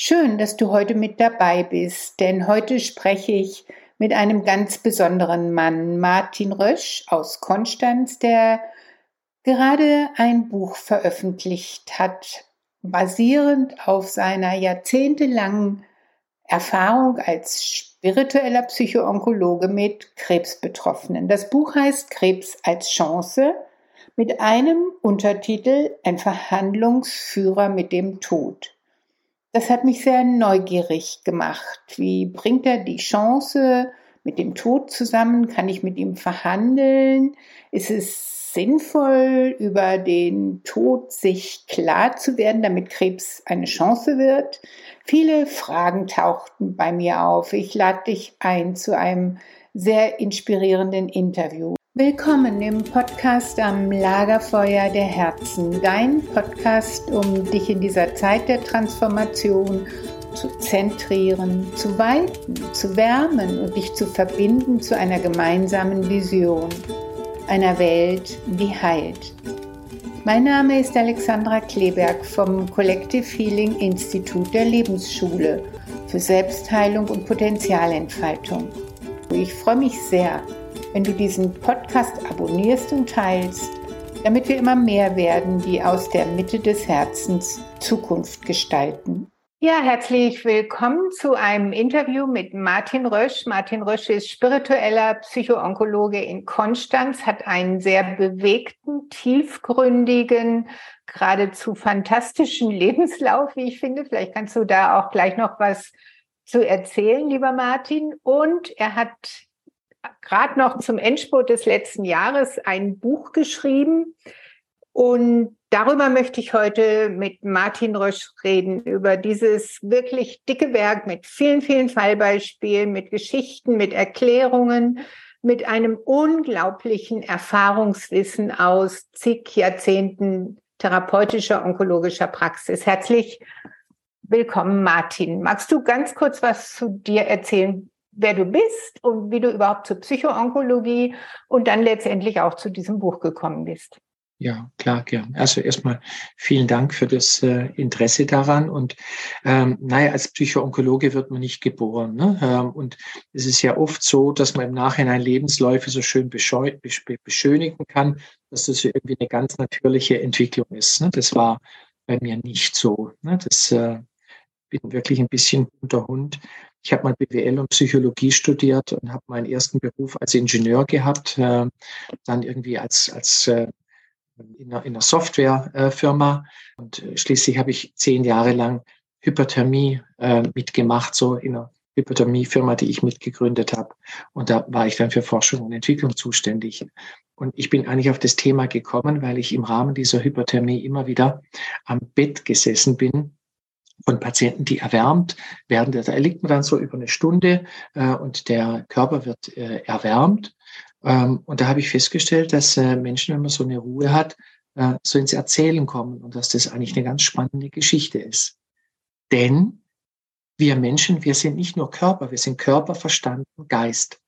Schön, dass du heute mit dabei bist, denn heute spreche ich mit einem ganz besonderen Mann, Martin Rösch aus Konstanz, der gerade ein Buch veröffentlicht hat, basierend auf seiner jahrzehntelangen Erfahrung als spiritueller Psychoonkologe mit Krebsbetroffenen. Das Buch heißt Krebs als Chance mit einem Untertitel Ein Verhandlungsführer mit dem Tod. Das hat mich sehr neugierig gemacht. Wie bringt er die Chance mit dem Tod zusammen? Kann ich mit ihm verhandeln? Ist es sinnvoll, über den Tod sich klar zu werden, damit Krebs eine Chance wird? Viele Fragen tauchten bei mir auf. Ich lade dich ein zu einem sehr inspirierenden Interview. Willkommen im Podcast am Lagerfeuer der Herzen, dein Podcast, um dich in dieser Zeit der Transformation zu zentrieren, zu weiten, zu wärmen und dich zu verbinden zu einer gemeinsamen Vision, einer Welt, die heilt. Mein Name ist Alexandra Kleberg vom Collective Healing Institut der Lebensschule für Selbstheilung und Potenzialentfaltung. Ich freue mich sehr, wenn du diesen Podcast abonnierst und teilst, damit wir immer mehr werden, die aus der Mitte des Herzens Zukunft gestalten. Ja, herzlich willkommen zu einem Interview mit Martin Rösch. Martin Rösch ist spiritueller Psychoonkologe in Konstanz, hat einen sehr bewegten, tiefgründigen, geradezu fantastischen Lebenslauf, wie ich finde. Vielleicht kannst du da auch gleich noch was zu erzählen, lieber Martin. Und er hat gerade noch zum Endspurt des letzten Jahres ein Buch geschrieben. Und darüber möchte ich heute mit Martin Rösch reden, über dieses wirklich dicke Werk mit vielen, vielen Fallbeispielen, mit Geschichten, mit Erklärungen, mit einem unglaublichen Erfahrungswissen aus zig Jahrzehnten therapeutischer onkologischer Praxis. Herzlich willkommen, Martin. Magst du ganz kurz was zu dir erzählen, wer du bist und wie du überhaupt zur Psychoonkologie und dann letztendlich auch zu diesem Buch gekommen bist. Ja, klar, gern. Also erstmal vielen Dank für das äh, Interesse daran. Und ähm, naja, als Psychoonkologe wird man nicht geboren. Ne? Ähm, und es ist ja oft so, dass man im Nachhinein Lebensläufe so schön beschönigen kann, dass das irgendwie eine ganz natürliche Entwicklung ist. Ne? Das war bei mir nicht so. Ne? Das äh, bin wirklich ein bisschen unter Hund. Ich habe mal BWL und Psychologie studiert und habe meinen ersten Beruf als Ingenieur gehabt, äh, dann irgendwie als, als äh, in, einer, in einer Softwarefirma und schließlich habe ich zehn Jahre lang Hyperthermie äh, mitgemacht, so in einer Hyperthermie-Firma, die ich mitgegründet habe. Und da war ich dann für Forschung und Entwicklung zuständig. Und ich bin eigentlich auf das Thema gekommen, weil ich im Rahmen dieser Hyperthermie immer wieder am Bett gesessen bin von Patienten, die erwärmt werden. Da liegt man dann so über eine Stunde äh, und der Körper wird äh, erwärmt. Ähm, und da habe ich festgestellt, dass äh, Menschen, wenn man so eine Ruhe hat, äh, so ins Erzählen kommen und dass das eigentlich eine ganz spannende Geschichte ist. Denn wir Menschen, wir sind nicht nur Körper, wir sind Körper, Verstand und Geist.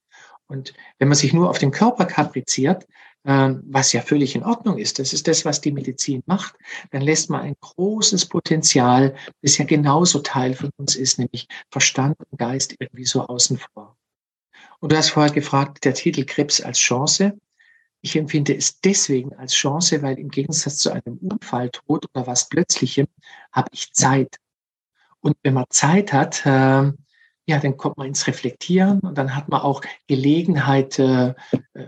Und wenn man sich nur auf den Körper kapriziert, was ja völlig in Ordnung ist, das ist das, was die Medizin macht, dann lässt man ein großes Potenzial, das ja genauso Teil von uns ist, nämlich Verstand und Geist irgendwie so außen vor. Und du hast vorher gefragt, der Titel Krebs als Chance. Ich empfinde es deswegen als Chance, weil im Gegensatz zu einem Unfall, Tod oder was Plötzlichem, habe ich Zeit. Und wenn man Zeit hat, äh, ja, dann kommt man ins Reflektieren und dann hat man auch Gelegenheit äh,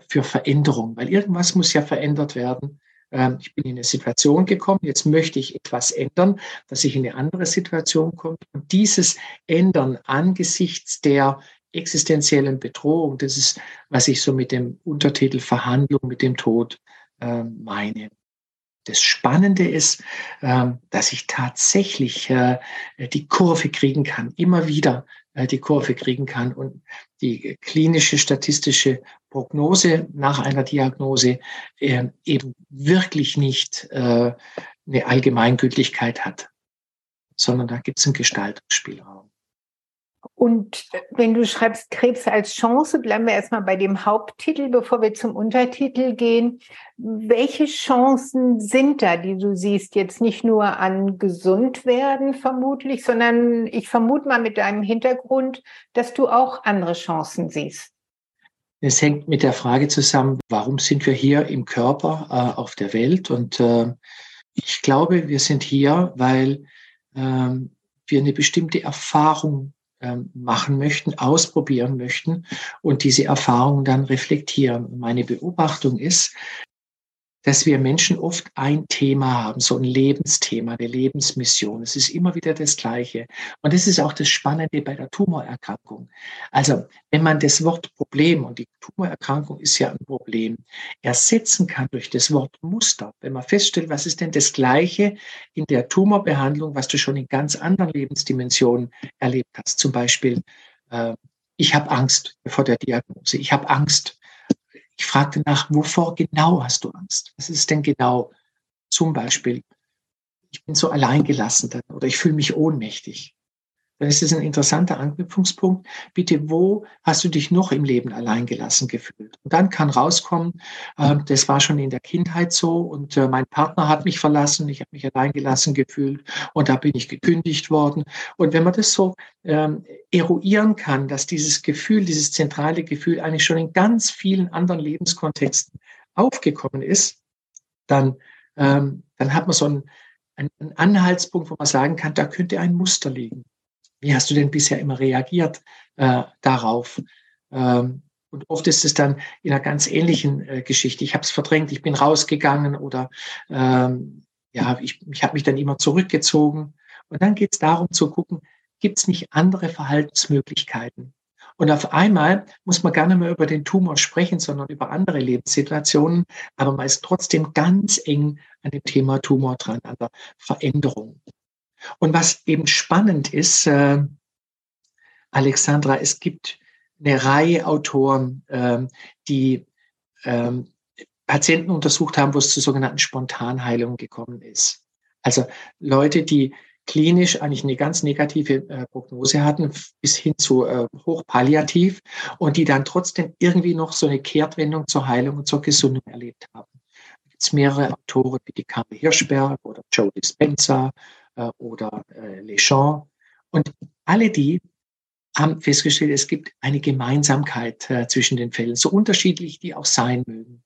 für Veränderung, weil irgendwas muss ja verändert werden. Ähm, ich bin in eine Situation gekommen, jetzt möchte ich etwas ändern, dass ich in eine andere Situation komme. Und dieses Ändern angesichts der existenziellen Bedrohung, das ist, was ich so mit dem Untertitel Verhandlung mit dem Tod äh, meine. Das Spannende ist, ähm, dass ich tatsächlich äh, die Kurve kriegen kann, immer wieder äh, die Kurve kriegen kann und die klinische statistische Prognose nach einer Diagnose äh, eben wirklich nicht eine Allgemeingültigkeit hat, sondern da gibt es einen Gestaltungsspielraum. Und wenn du schreibst Krebs als Chance, bleiben wir erstmal bei dem Haupttitel, bevor wir zum Untertitel gehen. Welche Chancen sind da, die du siehst? Jetzt nicht nur an gesund werden vermutlich, sondern ich vermute mal mit deinem Hintergrund, dass du auch andere Chancen siehst. Es hängt mit der Frage zusammen, warum sind wir hier im Körper äh, auf der Welt? Und äh, ich glaube, wir sind hier, weil äh, wir eine bestimmte Erfahrung machen möchten, ausprobieren möchten und diese Erfahrungen dann reflektieren. meine Beobachtung ist, dass wir Menschen oft ein Thema haben, so ein Lebensthema, eine Lebensmission. Es ist immer wieder das Gleiche. Und das ist auch das Spannende bei der Tumorerkrankung. Also, wenn man das Wort Problem, und die Tumorerkrankung ist ja ein Problem, ersetzen kann durch das Wort Muster, wenn man feststellt, was ist denn das Gleiche in der Tumorbehandlung, was du schon in ganz anderen Lebensdimensionen erlebt hast. Zum Beispiel, äh, ich habe Angst vor der Diagnose. Ich habe Angst ich fragte nach, wovor genau hast du Angst? Was ist denn genau? Zum Beispiel, ich bin so alleingelassen dann oder ich fühle mich ohnmächtig dann ist ein interessanter Anknüpfungspunkt. Bitte, wo hast du dich noch im Leben alleingelassen gefühlt? Und dann kann rauskommen, äh, das war schon in der Kindheit so und äh, mein Partner hat mich verlassen, ich habe mich alleingelassen gefühlt und da bin ich gekündigt worden. Und wenn man das so ähm, eruieren kann, dass dieses Gefühl, dieses zentrale Gefühl eigentlich schon in ganz vielen anderen Lebenskontexten aufgekommen ist, dann, ähm, dann hat man so einen, einen Anhaltspunkt, wo man sagen kann, da könnte ein Muster liegen. Wie hast du denn bisher immer reagiert äh, darauf? Ähm, und oft ist es dann in einer ganz ähnlichen äh, Geschichte. Ich habe es verdrängt, ich bin rausgegangen oder ähm, ja, ich, ich habe mich dann immer zurückgezogen. Und dann geht es darum zu gucken, gibt es nicht andere Verhaltensmöglichkeiten? Und auf einmal muss man gar nicht mehr über den Tumor sprechen, sondern über andere Lebenssituationen. Aber man ist trotzdem ganz eng an dem Thema Tumor dran, an der Veränderung. Und was eben spannend ist, äh, Alexandra, es gibt eine Reihe Autoren, äh, die äh, Patienten untersucht haben, wo es zu sogenannten Spontanheilungen gekommen ist. Also Leute, die klinisch eigentlich eine ganz negative äh, Prognose hatten, bis hin zu äh, hochpalliativ und die dann trotzdem irgendwie noch so eine Kehrtwendung zur Heilung und zur Gesundung erlebt haben. Da gibt es mehrere Autoren wie die Kame Hirschberg oder Joe Dispenza äh, oder äh, Leschamps. Und alle die haben festgestellt, es gibt eine Gemeinsamkeit äh, zwischen den Fällen, so unterschiedlich die auch sein mögen.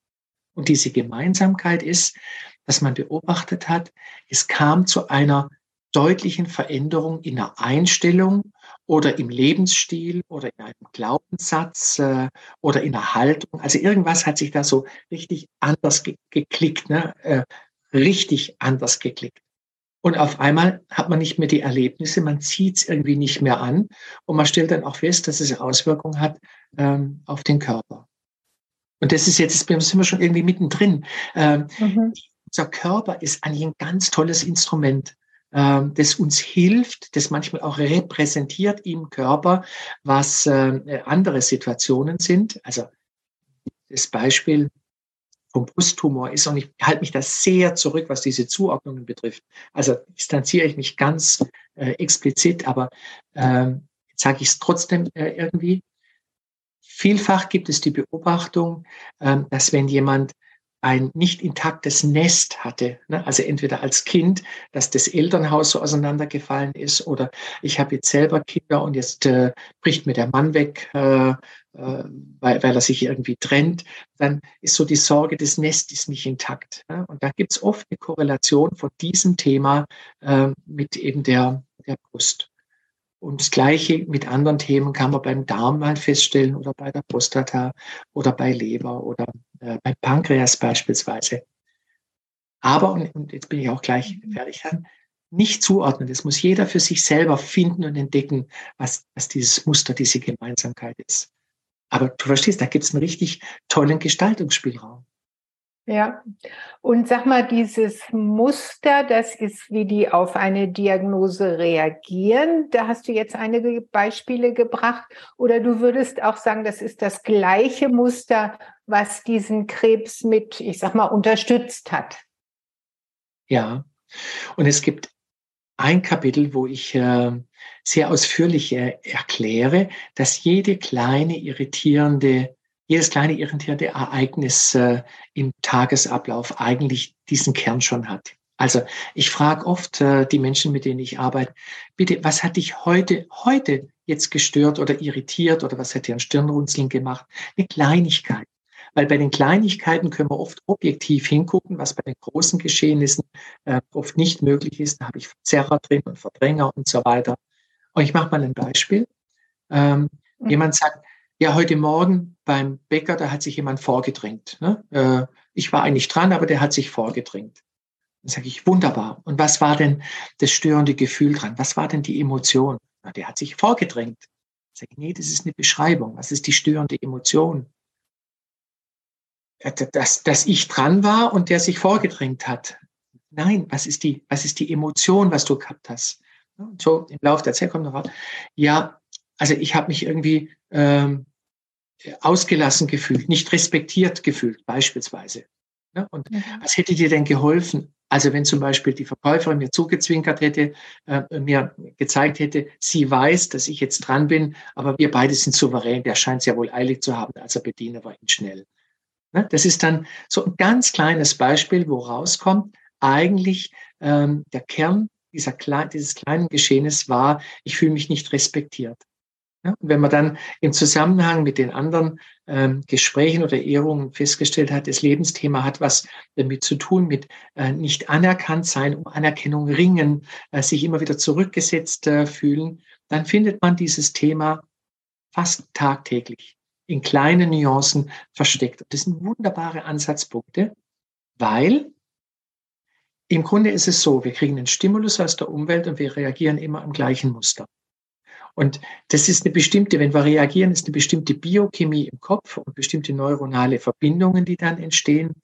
Und diese Gemeinsamkeit ist, dass man beobachtet hat, es kam zu einer deutlichen Veränderung in der Einstellung oder im Lebensstil oder in einem Glaubenssatz äh, oder in der Haltung. Also irgendwas hat sich da so richtig anders ge geklickt, ne? äh, richtig anders geklickt. Und auf einmal hat man nicht mehr die Erlebnisse, man zieht es irgendwie nicht mehr an und man stellt dann auch fest, dass es Auswirkungen hat ähm, auf den Körper. Und das ist jetzt, sind wir schon irgendwie mittendrin. Ähm, mhm. Unser Körper ist eigentlich ein ganz tolles Instrument, ähm, das uns hilft, das manchmal auch repräsentiert im Körper, was äh, andere Situationen sind. Also das Beispiel, vom Brusttumor ist und ich halte mich da sehr zurück, was diese Zuordnungen betrifft. Also distanziere ich mich ganz äh, explizit, aber ähm, sage ich es trotzdem äh, irgendwie. Vielfach gibt es die Beobachtung, ähm, dass wenn jemand ein nicht intaktes Nest hatte, ne? also entweder als Kind, dass das Elternhaus so auseinandergefallen ist, oder ich habe jetzt selber Kinder und jetzt äh, bricht mir der Mann weg, äh, äh, weil, weil er sich irgendwie trennt, dann ist so die Sorge des Nestes nicht intakt. Ne? Und da gibt es oft eine Korrelation von diesem Thema äh, mit eben der, der Brust. Und das Gleiche mit anderen Themen kann man beim Darm mal feststellen oder bei der Prostata oder bei Leber oder äh, beim Pankreas beispielsweise. Aber, und, und jetzt bin ich auch gleich fertig dann, nicht zuordnen. Das muss jeder für sich selber finden und entdecken, was, was dieses Muster, diese Gemeinsamkeit ist. Aber du verstehst, da gibt es einen richtig tollen Gestaltungsspielraum. Ja, und sag mal, dieses Muster, das ist, wie die auf eine Diagnose reagieren. Da hast du jetzt einige Beispiele gebracht. Oder du würdest auch sagen, das ist das gleiche Muster, was diesen Krebs mit, ich sag mal, unterstützt hat. Ja, und es gibt ein Kapitel, wo ich äh, sehr ausführlich äh, erkläre, dass jede kleine irritierende, jedes kleine irritierende Ereignis äh, im Tagesablauf eigentlich diesen Kern schon hat. Also ich frage oft äh, die Menschen, mit denen ich arbeite, bitte, was hat dich heute, heute jetzt gestört oder irritiert oder was hat dir ein Stirnrunzeln gemacht? Eine Kleinigkeit. Weil bei den Kleinigkeiten können wir oft objektiv hingucken, was bei den großen Geschehnissen äh, oft nicht möglich ist. Da habe ich Verzerrer drin und Verdränger und so weiter. Und ich mache mal ein Beispiel. Ähm, mhm. Jemand sagt, ja, heute Morgen beim Bäcker, da hat sich jemand vorgedrängt. Ne? Äh, ich war eigentlich dran, aber der hat sich vorgedrängt. Dann sage ich, wunderbar. Und was war denn das störende Gefühl dran? Was war denn die Emotion? Na, der hat sich vorgedrängt. Sag ich, nee, das ist eine Beschreibung. Was ist die störende Emotion? Dass, dass ich dran war und der sich vorgedrängt hat. Nein, was ist die, was ist die Emotion, was du gehabt hast? Und so im Laufe der Zeit kommt noch raus. Ja, also ich habe mich irgendwie ähm, ausgelassen gefühlt, nicht respektiert gefühlt, beispielsweise. Ja, und mhm. was hätte dir denn geholfen? Also wenn zum Beispiel die Verkäuferin mir zugezwinkert hätte, äh, mir gezeigt hätte, sie weiß, dass ich jetzt dran bin, aber wir beide sind souverän, der scheint es ja wohl eilig zu haben, also bediene wir ihn schnell. Ne? Das ist dann so ein ganz kleines Beispiel, wo rauskommt, eigentlich ähm, der Kern dieser, dieses kleinen Geschehens war, ich fühle mich nicht respektiert. Ja, wenn man dann im Zusammenhang mit den anderen ähm, Gesprächen oder Ehrungen festgestellt hat, das Lebensthema hat was damit zu tun, mit äh, nicht anerkannt sein, um Anerkennung ringen, äh, sich immer wieder zurückgesetzt äh, fühlen, dann findet man dieses Thema fast tagtäglich in kleinen Nuancen versteckt. Und das sind wunderbare Ansatzpunkte, weil im Grunde ist es so, wir kriegen einen Stimulus aus der Umwelt und wir reagieren immer am gleichen Muster. Und das ist eine bestimmte, wenn wir reagieren, ist eine bestimmte Biochemie im Kopf und bestimmte neuronale Verbindungen, die dann entstehen.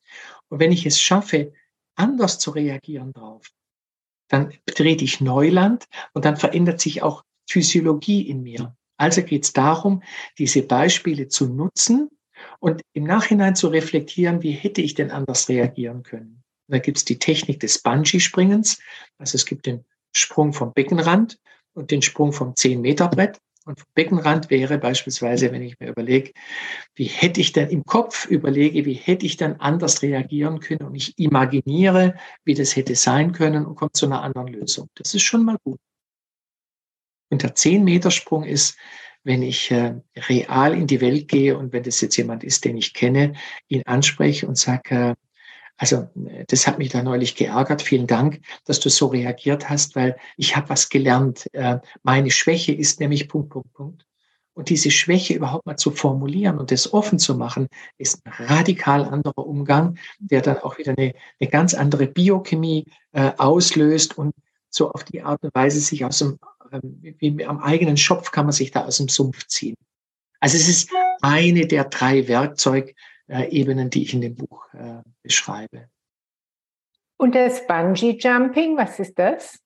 Und wenn ich es schaffe, anders zu reagieren drauf, dann betrete ich Neuland und dann verändert sich auch Physiologie in mir. Also geht es darum, diese Beispiele zu nutzen und im Nachhinein zu reflektieren, wie hätte ich denn anders reagieren können. Da gibt es die Technik des Bungee-Springens. Also es gibt den Sprung vom Beckenrand und den Sprung vom 10-Meter-Brett. Und vom Beckenrand wäre beispielsweise, wenn ich mir überlege, wie hätte ich denn im Kopf überlege, wie hätte ich dann anders reagieren können und ich imaginiere, wie das hätte sein können und komme zu einer anderen Lösung. Das ist schon mal gut. Und der 10-Meter-Sprung ist, wenn ich äh, real in die Welt gehe und wenn das jetzt jemand ist, den ich kenne, ihn anspreche und sage, äh, also das hat mich da neulich geärgert. Vielen Dank, dass du so reagiert hast, weil ich habe was gelernt. Äh, meine Schwäche ist nämlich Punkt, Punkt, Punkt. Und diese Schwäche überhaupt mal zu formulieren und das offen zu machen, ist ein radikal anderer Umgang, der dann auch wieder eine, eine ganz andere Biochemie äh, auslöst und so auf die Art und Weise sich aus dem, äh, wie am eigenen Schopf kann man sich da aus dem Sumpf ziehen. Also es ist eine der drei Werkzeuge, äh, Ebenen, die ich in dem Buch äh, beschreibe. Und das Bungee Jumping, was ist das?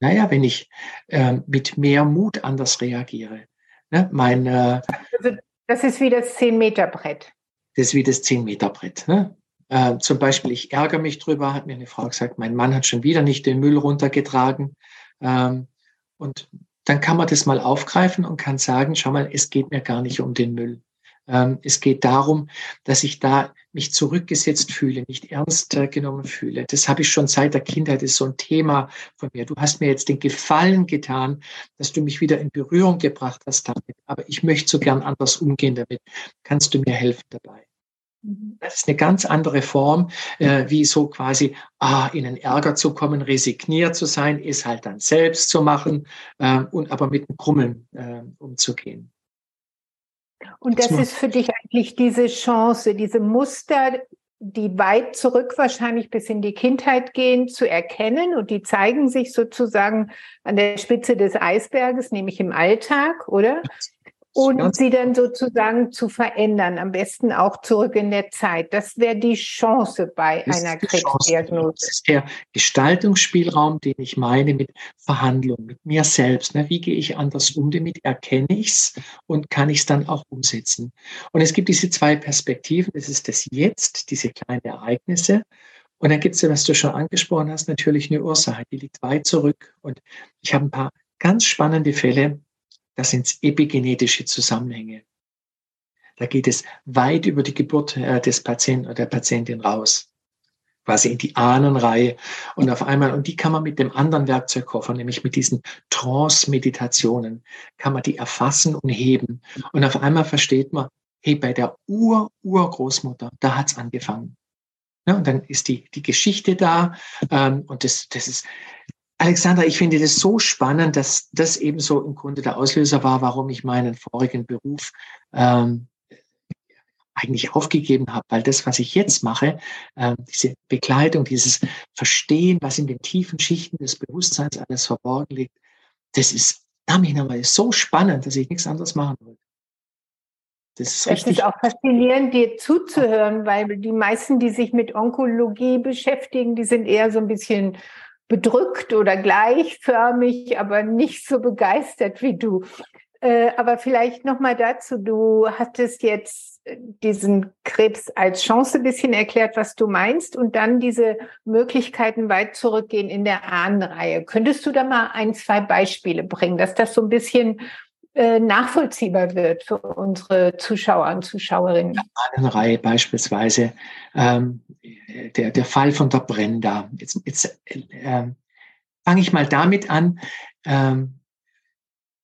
Naja, wenn ich äh, mit mehr Mut anders reagiere. Ne? Mein, äh, also das ist wie das 10-Meter-Brett. Das ist wie das 10-Meter-Brett. Ne? Äh, zum Beispiel, ich ärgere mich drüber, hat mir eine Frau gesagt, mein Mann hat schon wieder nicht den Müll runtergetragen. Ähm, und dann kann man das mal aufgreifen und kann sagen, schau mal, es geht mir gar nicht um den Müll. Ähm, es geht darum, dass ich da mich zurückgesetzt fühle, nicht ernst äh, genommen fühle. Das habe ich schon seit der Kindheit, das ist so ein Thema von mir. Du hast mir jetzt den Gefallen getan, dass du mich wieder in Berührung gebracht hast damit. Aber ich möchte so gern anders umgehen damit. Kannst du mir helfen dabei? Mhm. Das ist eine ganz andere Form, äh, wie so quasi ah, in den Ärger zu kommen, resigniert zu sein, ist halt dann selbst zu machen äh, und aber mit dem Krummeln äh, umzugehen. Und das ist für dich eigentlich diese Chance, diese Muster, die weit zurück wahrscheinlich bis in die Kindheit gehen, zu erkennen. Und die zeigen sich sozusagen an der Spitze des Eisberges, nämlich im Alltag, oder? Und sie dann sozusagen zu verändern, am besten auch zurück in der Zeit. Das wäre die Chance bei das einer Krebsdiagnose. Das ist der Gestaltungsspielraum, den ich meine mit Verhandlung, mit mir selbst. Ne? Wie gehe ich anders um damit? Erkenne ich es und kann ich es dann auch umsetzen? Und es gibt diese zwei Perspektiven. Das ist das Jetzt, diese kleinen Ereignisse Und dann gibt es ja, was du schon angesprochen hast, natürlich eine Ursache, die liegt weit zurück. Und ich habe ein paar ganz spannende Fälle, das sind epigenetische Zusammenhänge. Da geht es weit über die Geburt äh, des Patienten oder der Patientin raus quasi in die Ahnenreihe und auf einmal, und die kann man mit dem anderen Werkzeugkoffer, nämlich mit diesen Trance-Meditationen, kann man die erfassen und heben. Und auf einmal versteht man, hey, bei der Ur-Urgroßmutter, da hat's angefangen. Ja, und dann ist die, die Geschichte da. Ähm, und das, das ist, Alexandra, ich finde das so spannend, dass das eben so im Grunde der Auslöser war, warum ich meinen vorigen Beruf ähm, eigentlich aufgegeben habe, weil das, was ich jetzt mache, äh, diese Begleitung, dieses Verstehen, was in den tiefen Schichten des Bewusstseins alles verborgen liegt, das ist, damit nochmal so spannend, dass ich nichts anderes machen will. Das ist, es ist auch faszinierend, dir zuzuhören, weil die meisten, die sich mit Onkologie beschäftigen, die sind eher so ein bisschen bedrückt oder gleichförmig, aber nicht so begeistert wie du. Äh, aber vielleicht noch mal dazu: Du hattest jetzt diesen Krebs als Chance ein bisschen erklärt, was du meinst, und dann diese Möglichkeiten weit zurückgehen in der Ahnenreihe. Könntest du da mal ein, zwei Beispiele bringen, dass das so ein bisschen äh, nachvollziehbar wird für unsere Zuschauer und Zuschauerinnen? Ahnenreihe beispielsweise, ähm, der, der Fall von der Brenda. Jetzt, jetzt äh, fange ich mal damit an. Ähm,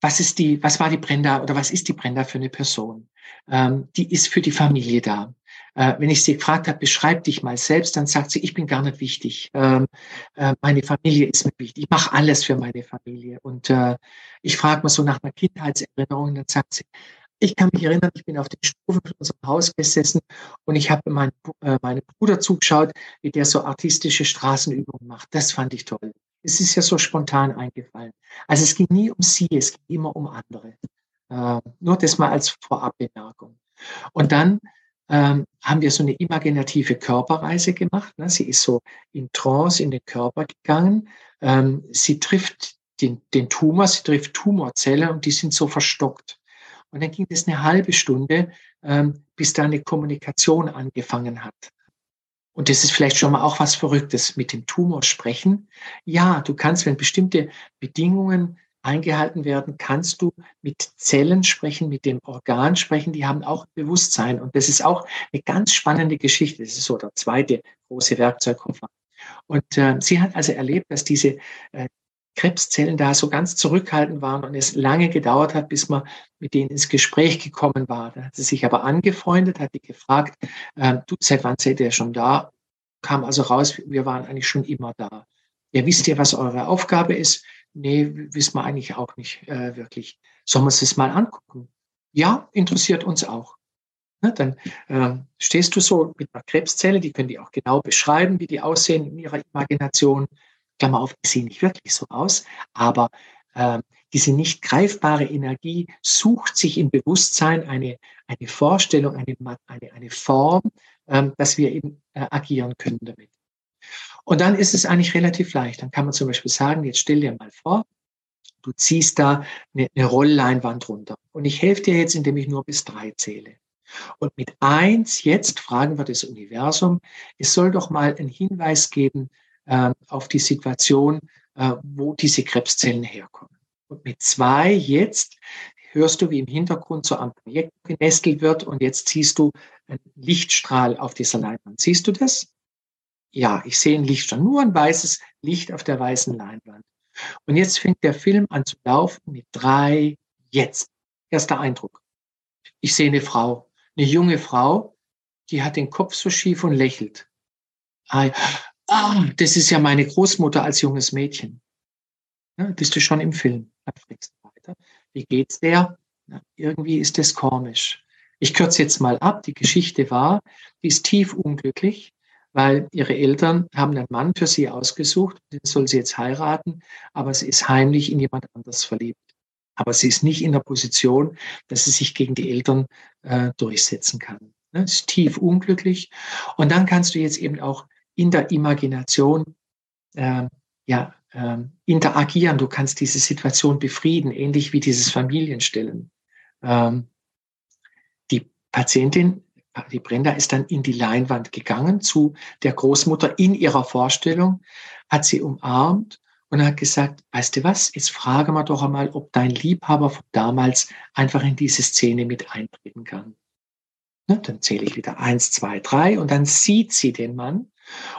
was ist die, was war die Brenda oder was ist die Brenda für eine Person? ähm, die ist für die Familie da. Äh, wenn ich sie gefragt habe, beschreib dich mal selbst, dann sagt sie, ich bin gar nicht wichtig. Ähm, äh, meine Familie ist mir wichtig. Ich mache alles für meine Familie. Und äh, ich frage mal so nach einer Kindheitserinnerung, dann sagt sie, ich kann mich erinnern, ich bin auf den Stufen von unserem Haus gesessen und ich habe mein, äh, meinem Bruder zugeschaut, wie der so artistische Straßenübungen macht. Das fand ich toll. Es ist ja so spontan eingefallen. Also es ging nie um sie, es ging immer um andere. Äh, nur das mal als Vorabbemerkung. Und dann ähm, haben wir so eine imaginative Körperreise gemacht. Ne? Sie ist so in Trance in den Körper gegangen. Ähm, sie trifft den, den Tumor, sie trifft Tumorzellen und die sind so verstockt. Und dann ging es eine halbe Stunde, ähm, bis da eine Kommunikation angefangen hat. Und das ist vielleicht schon mal auch was Verrücktes mit dem Tumor sprechen. Ja, du kannst, wenn bestimmte Bedingungen eingehalten werden, kannst du mit Zellen sprechen, mit dem Organ sprechen, die haben auch Bewusstsein. Und das ist auch eine ganz spannende Geschichte. Das ist so der zweite große Werkzeugkoffer. Und äh, sie hat also erlebt, dass diese äh, Krebszellen da so ganz zurückhaltend waren und es lange gedauert hat, bis man mit denen ins Gespräch gekommen war. Da hat sie sich aber angefreundet, hat die gefragt, äh, du, seit wann seid ihr schon da? Kam also raus, wir waren eigentlich schon immer da. Ja, wisst ihr, was eure Aufgabe ist? Nee, wissen wir eigentlich auch nicht äh, wirklich. Sollen wir uns das mal angucken? Ja, interessiert uns auch. Ne, dann äh, stehst du so mit einer Krebszelle, die können die auch genau beschreiben, wie die aussehen in ihrer Imagination. Klammer auf, die sehen nicht wirklich so aus, aber äh, diese nicht greifbare Energie sucht sich im Bewusstsein eine, eine Vorstellung, eine, eine, eine Form, ähm, dass wir eben äh, agieren können damit. Und dann ist es eigentlich relativ leicht. Dann kann man zum Beispiel sagen, jetzt stell dir mal vor, du ziehst da eine, eine Rollleinwand runter. Und ich helfe dir jetzt, indem ich nur bis drei zähle. Und mit eins, jetzt fragen wir das Universum, es soll doch mal einen Hinweis geben äh, auf die Situation, äh, wo diese Krebszellen herkommen. Und mit zwei, jetzt hörst du, wie im Hintergrund so am Projekt genestelt wird und jetzt siehst du einen Lichtstrahl auf dieser Leinwand. Siehst du das? Ja, ich sehe ein Lichtstrahl, nur ein weißes Licht auf der weißen Leinwand. Und jetzt fängt der Film an zu laufen mit drei, jetzt. Erster Eindruck. Ich sehe eine Frau, eine junge Frau, die hat den Kopf so schief und lächelt. Ah, das ist ja meine Großmutter als junges Mädchen. Ja, bist du schon im Film? Weiter. Wie geht's der? Na, irgendwie ist das komisch. Ich kürze jetzt mal ab. Die Geschichte war, die ist tief unglücklich weil ihre Eltern haben einen Mann für sie ausgesucht, den soll sie jetzt heiraten, aber sie ist heimlich in jemand anders verliebt. Aber sie ist nicht in der Position, dass sie sich gegen die Eltern äh, durchsetzen kann. Ne? Ist tief unglücklich. Und dann kannst du jetzt eben auch in der Imagination äh, ja, äh, interagieren. Du kannst diese Situation befrieden, ähnlich wie dieses Familienstellen. Ähm, die Patientin die Brenda ist dann in die Leinwand gegangen zu der Großmutter in ihrer Vorstellung, hat sie umarmt und hat gesagt, weißt du was, jetzt frage mal doch einmal, ob dein Liebhaber von damals einfach in diese Szene mit eintreten kann. Ne, dann zähle ich wieder eins, zwei, drei und dann sieht sie den Mann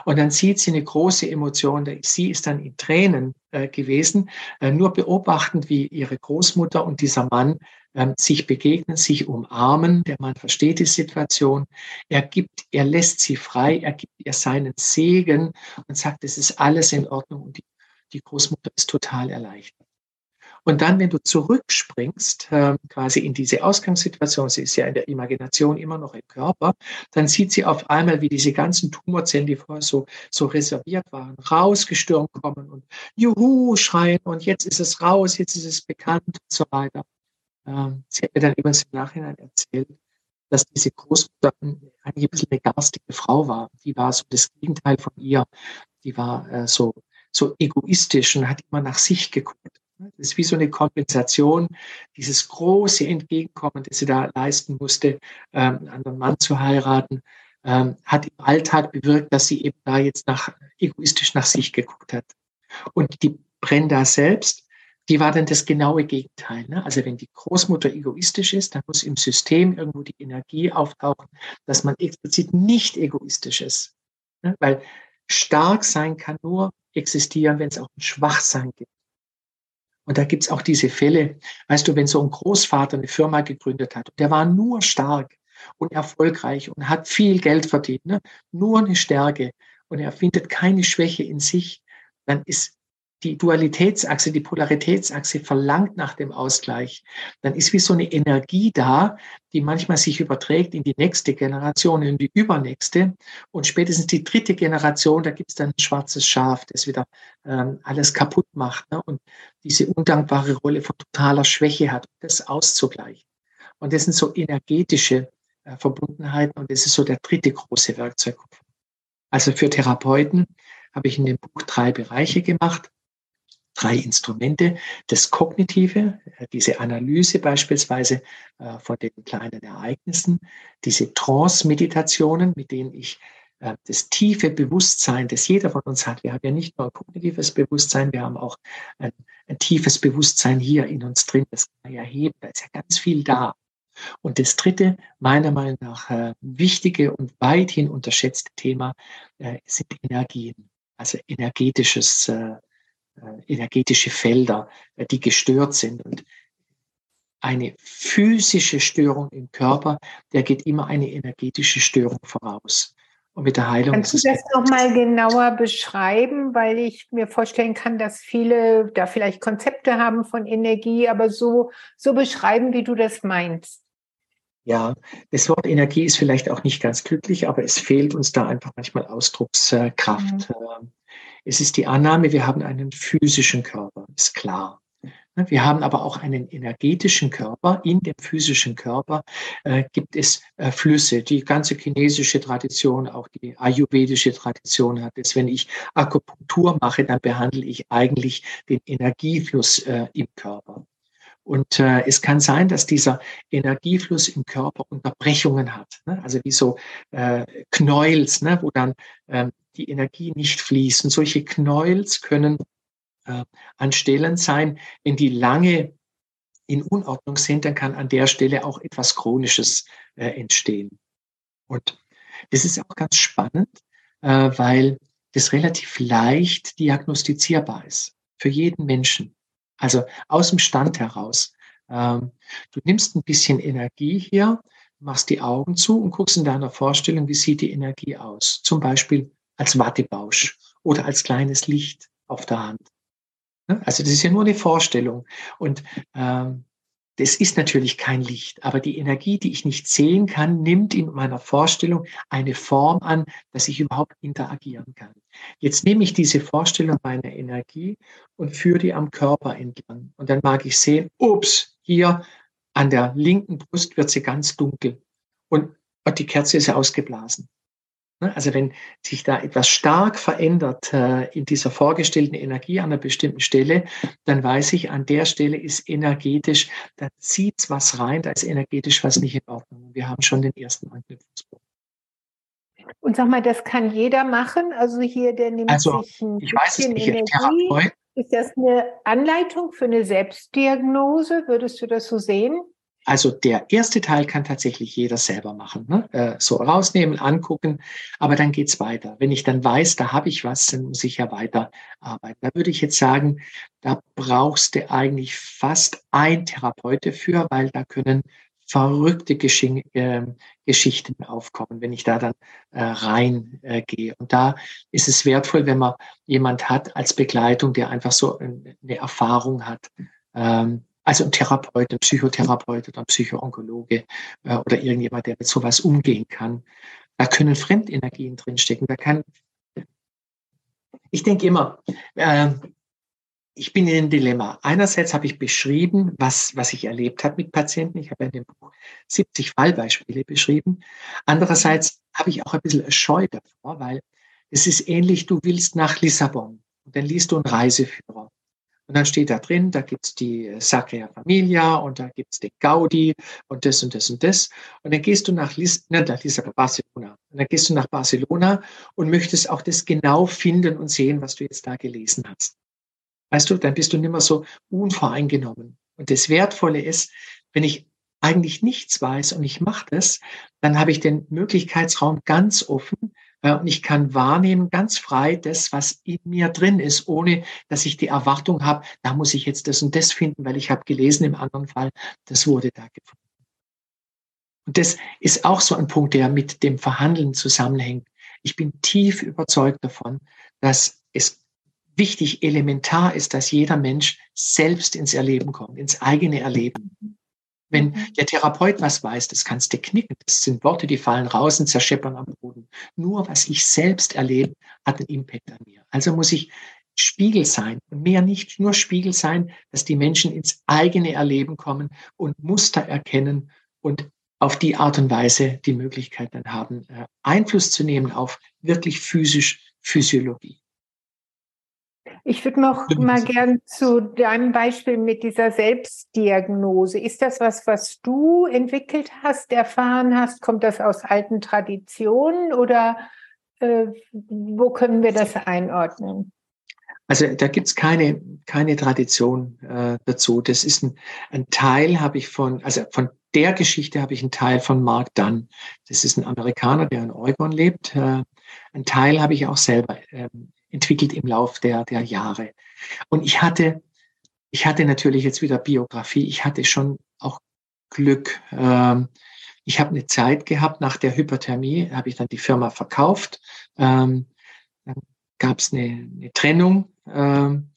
und dann sieht sie eine große Emotion. Sie ist dann in Tränen äh, gewesen, äh, nur beobachtend, wie ihre Großmutter und dieser Mann äh, sich begegnen, sich umarmen. Der Mann versteht die Situation. Er gibt, er lässt sie frei, er gibt ihr seinen Segen und sagt, es ist alles in Ordnung und die, die Großmutter ist total erleichtert. Und dann, wenn du zurückspringst, äh, quasi in diese Ausgangssituation, sie ist ja in der Imagination immer noch im Körper, dann sieht sie auf einmal, wie diese ganzen Tumorzellen, die vorher so, so reserviert waren, rausgestürmt kommen und Juhu schreien und jetzt ist es raus, jetzt ist es bekannt und so weiter. Ähm, sie hat mir dann übrigens im Nachhinein erzählt, dass diese Großmutter eigentlich ein bisschen eine garstige Frau war. Die war so das Gegenteil von ihr. Die war äh, so, so egoistisch und hat immer nach sich geguckt. Das ist wie so eine Kompensation, dieses große Entgegenkommen, das sie da leisten musste, ähm, einen anderen Mann zu heiraten, ähm, hat im Alltag bewirkt, dass sie eben da jetzt nach, egoistisch nach sich geguckt hat. Und die Brenda selbst, die war dann das genaue Gegenteil. Ne? Also wenn die Großmutter egoistisch ist, dann muss im System irgendwo die Energie auftauchen, dass man explizit nicht egoistisch ist. Ne? Weil stark sein kann nur existieren, wenn es auch ein Schwachsein gibt. Und da gibt's auch diese Fälle, weißt du, wenn so ein Großvater eine Firma gegründet hat, der war nur stark und erfolgreich und hat viel Geld verdient, ne? nur eine Stärke und er findet keine Schwäche in sich, dann ist die Dualitätsachse, die Polaritätsachse verlangt nach dem Ausgleich, dann ist wie so eine Energie da, die manchmal sich überträgt in die nächste Generation, in die übernächste. Und spätestens die dritte Generation, da gibt es dann ein schwarzes Schaf, das wieder ähm, alles kaputt macht ne? und diese undankbare Rolle von totaler Schwäche hat, das auszugleichen. Und das sind so energetische äh, Verbundenheiten und das ist so der dritte große Werkzeugkoffer. Also für Therapeuten habe ich in dem Buch drei Bereiche gemacht drei Instrumente. Das Kognitive, äh, diese Analyse beispielsweise äh, von den kleinen Ereignissen, diese Trance-Meditationen, mit denen ich äh, das tiefe Bewusstsein, das jeder von uns hat. Wir haben ja nicht nur ein kognitives Bewusstsein, wir haben auch ein, ein tiefes Bewusstsein hier in uns drin. Das kann man ja heben, da ist ja ganz viel da. Und das dritte, meiner Meinung nach wichtige und weithin unterschätzte Thema sind Energien, also energetisches energetische Felder, äh, die gestört sind. Und eine physische Störung im Körper, der geht immer eine energetische Störung voraus. Und mit der Heilung. Kannst du das nochmal genauer beschreiben, weil ich mir vorstellen kann, dass viele da vielleicht Konzepte haben von Energie, aber so, so beschreiben, wie du das meinst. Ja, das Wort Energie ist vielleicht auch nicht ganz glücklich, aber es fehlt uns da einfach manchmal Ausdruckskraft. Mhm. Es ist die Annahme, wir haben einen physischen Körper, ist klar. Wir haben aber auch einen energetischen Körper. In dem physischen Körper äh, gibt es äh, Flüsse. Die ganze chinesische Tradition, auch die ayurvedische Tradition hat es. Wenn ich Akupunktur mache, dann behandle ich eigentlich den Energiefluss äh, im Körper. Und äh, es kann sein, dass dieser Energiefluss im Körper Unterbrechungen hat. Ne? Also wie so äh, Knäuels, ne? wo dann ähm, die Energie nicht fließt. Und solche Knäuels können äh, an Stellen sein, wenn die lange in Unordnung sind, dann kann an der Stelle auch etwas Chronisches äh, entstehen. Und das ist auch ganz spannend, äh, weil das relativ leicht diagnostizierbar ist für jeden Menschen. Also aus dem Stand heraus. Ähm, du nimmst ein bisschen Energie hier, machst die Augen zu und guckst in deiner Vorstellung, wie sieht die Energie aus. Zum Beispiel als Wattebausch oder als kleines Licht auf der Hand. Also das ist ja nur eine Vorstellung. Und ähm, das ist natürlich kein Licht, aber die Energie, die ich nicht sehen kann, nimmt in meiner Vorstellung eine Form an, dass ich überhaupt interagieren kann. Jetzt nehme ich diese Vorstellung meiner Energie und führe die am Körper entlang. Und dann mag ich sehen, ups, hier an der linken Brust wird sie ganz dunkel und die Kerze ist ausgeblasen. Ne? Also wenn sich da etwas stark verändert äh, in dieser vorgestellten Energie an einer bestimmten Stelle, dann weiß ich, an der Stelle ist energetisch, da zieht was rein, da ist energetisch was nicht in Ordnung. Wir haben schon den ersten Anknüpfungspunkt. Und sag mal, das kann jeder machen? Also hier, der nimmt also, sich ein ich weiß es nicht, Energie. Ist das eine Anleitung für eine Selbstdiagnose? Würdest du das so sehen? Also der erste Teil kann tatsächlich jeder selber machen. Ne? Äh, so rausnehmen, angucken, aber dann geht's weiter. Wenn ich dann weiß, da habe ich was, dann muss ich ja weiterarbeiten. Da würde ich jetzt sagen, da brauchst du eigentlich fast ein Therapeut dafür, weil da können verrückte Gesch äh, Geschichten aufkommen, wenn ich da dann äh, reingehe. Äh, und da ist es wertvoll, wenn man jemand hat als Begleitung, der einfach so eine Erfahrung hat. Ähm, also ein Therapeut, ein Psychotherapeut oder ein Psychoonkologe äh, oder irgendjemand, der mit sowas umgehen kann. Da können Fremdenergien drinstecken. Da kann, ich denke immer, äh, ich bin in einem Dilemma. Einerseits habe ich beschrieben, was, was ich erlebt habe mit Patienten. Ich habe in dem Buch 70 Fallbeispiele beschrieben. Andererseits habe ich auch ein bisschen Scheu davor, weil es ist ähnlich, du willst nach Lissabon und dann liest du einen Reiseführer. Und dann steht da drin, da gibt's die Sacra Familia und da gibt's den Gaudi und das und das und das. Und dann gehst du nach, Lis ne, nach Lissabon, Barcelona. Und dann gehst du nach Barcelona und möchtest auch das genau finden und sehen, was du jetzt da gelesen hast. Weißt du, dann bist du nicht mehr so unvoreingenommen. Und das Wertvolle ist, wenn ich eigentlich nichts weiß und ich mache das, dann habe ich den Möglichkeitsraum ganz offen, und ich kann wahrnehmen ganz frei das, was in mir drin ist, ohne dass ich die Erwartung habe, da muss ich jetzt das und das finden, weil ich habe gelesen im anderen Fall, das wurde da gefunden. Und das ist auch so ein Punkt, der mit dem Verhandeln zusammenhängt. Ich bin tief überzeugt davon, dass es wichtig, elementar ist, dass jeder Mensch selbst ins Erleben kommt, ins eigene Erleben. Wenn mhm. der Therapeut was weiß, das kannst du knicken. Das sind Worte, die fallen raus und zerscheppern am Boden. Nur was ich selbst erlebe, hat einen Impact an mir. Also muss ich Spiegel sein und mehr nicht nur Spiegel sein, dass die Menschen ins eigene Erleben kommen und Muster erkennen und auf die Art und Weise die Möglichkeit dann haben, äh, Einfluss zu nehmen auf wirklich physisch Physiologie. Ich würde noch mal gern zu deinem Beispiel mit dieser Selbstdiagnose. Ist das was, was du entwickelt hast, erfahren hast? Kommt das aus alten Traditionen oder äh, wo können wir das einordnen? Also da gibt's keine, keine Tradition äh, dazu. Das ist ein, ein Teil, habe ich von, also von der Geschichte habe ich einen Teil von Mark Dunn. Das ist ein Amerikaner, der in Oregon lebt. Äh, ein Teil habe ich auch selber ähm, entwickelt im Lauf der, der Jahre. Und ich hatte, ich hatte natürlich jetzt wieder Biografie, ich hatte schon auch Glück. Ähm, ich habe eine Zeit gehabt, nach der Hyperthermie habe ich dann die Firma verkauft. Ähm, dann gab es eine, eine Trennung. Ähm,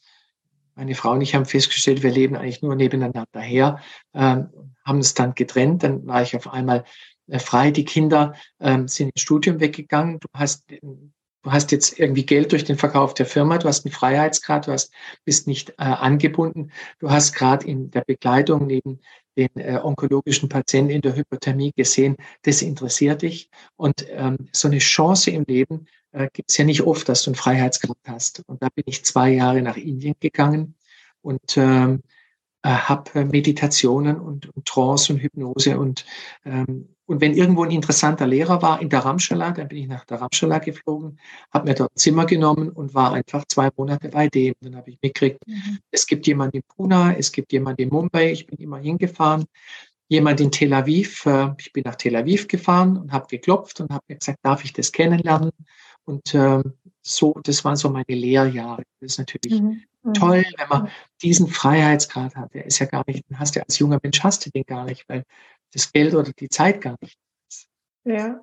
meine Frau und ich haben festgestellt, wir leben eigentlich nur nebeneinander her, haben es dann getrennt. Dann war ich auf einmal äh, frei. Die Kinder sind ins Studium weggegangen. Du hast du hast jetzt irgendwie Geld durch den Verkauf der Firma, du hast einen Freiheitsgrad, du hast, bist nicht äh, angebunden, du hast gerade in der Begleitung neben den äh, onkologischen Patienten in der Hypothermie gesehen, das interessiert dich. Und ähm, so eine Chance im Leben äh, gibt es ja nicht oft, dass du einen Freiheitsgrad hast. Und da bin ich zwei Jahre nach Indien gegangen und ähm, äh, habe Meditationen und, und Trance und Hypnose und ähm, und wenn irgendwo ein interessanter Lehrer war in Dharamshala, dann bin ich nach Dharamshala geflogen, habe mir dort ein Zimmer genommen und war einfach zwei Monate bei dem. Dann habe ich mitgekriegt, mhm. es gibt jemanden in Pune, es gibt jemanden in Mumbai, ich bin immer hingefahren, jemand in Tel Aviv, äh, ich bin nach Tel Aviv gefahren und habe geklopft und habe mir gesagt, darf ich das kennenlernen? Und äh, so, das waren so meine Lehrjahre. Das ist natürlich mhm. mhm. toll, wenn man diesen Freiheitsgrad hat. Der ist ja gar nicht, den hast du als junger Mensch hast du den gar nicht, weil das Geld oder die Zeit gar nicht. Ja.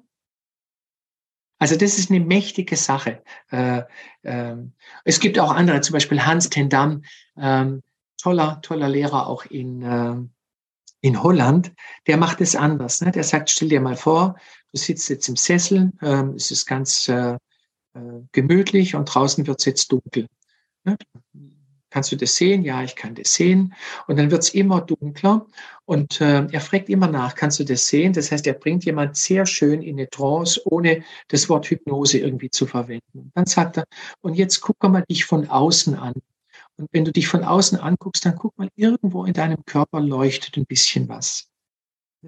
Also das ist eine mächtige Sache. Äh, ähm, es gibt auch andere, zum Beispiel Hans Tendam, ähm, toller, toller Lehrer auch in, äh, in Holland, der macht es anders. Ne? Der sagt, stell dir mal vor, du sitzt jetzt im Sessel, ähm, es ist ganz äh, äh gemütlich und draußen wird es jetzt dunkel. Ne? Kannst du das sehen? Ja, ich kann das sehen. Und dann wird es immer dunkler. Und äh, er fragt immer nach, kannst du das sehen? Das heißt, er bringt jemand sehr schön in eine Trance, ohne das Wort Hypnose irgendwie zu verwenden. Dann sagt er, und jetzt guck mal dich von außen an. Und wenn du dich von außen anguckst, dann guck mal, irgendwo in deinem Körper leuchtet ein bisschen was.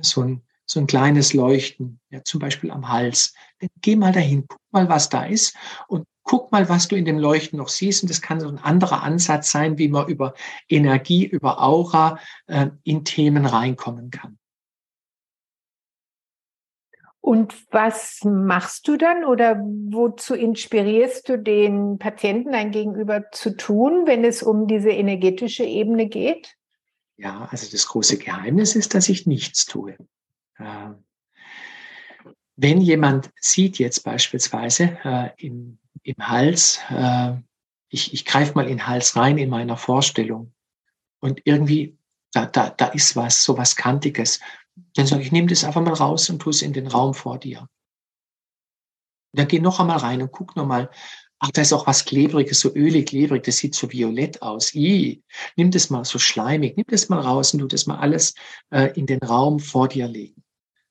So ein so ein kleines Leuchten, ja, zum Beispiel am Hals. Dann geh mal dahin, guck mal, was da ist und guck mal, was du in dem Leuchten noch siehst. Und das kann so ein anderer Ansatz sein, wie man über Energie, über Aura äh, in Themen reinkommen kann. Und was machst du dann oder wozu inspirierst du den Patienten, dein Gegenüber zu tun, wenn es um diese energetische Ebene geht? Ja, also das große Geheimnis ist, dass ich nichts tue. Ähm, wenn jemand sieht jetzt beispielsweise äh, im, im Hals, äh, ich, ich greife mal in den Hals rein in meiner Vorstellung und irgendwie, da, da, da ist was, so was Kantiges dann sage ich, nehme das einfach mal raus und tu es in den Raum vor dir. dann geh noch einmal rein und guck noch mal. Ach, da ist auch was Klebriges, so ölig, klebrig, das sieht so violett aus. I, nimm das mal so schleimig, nimm das mal raus und tu das mal alles äh, in den Raum vor dir legen.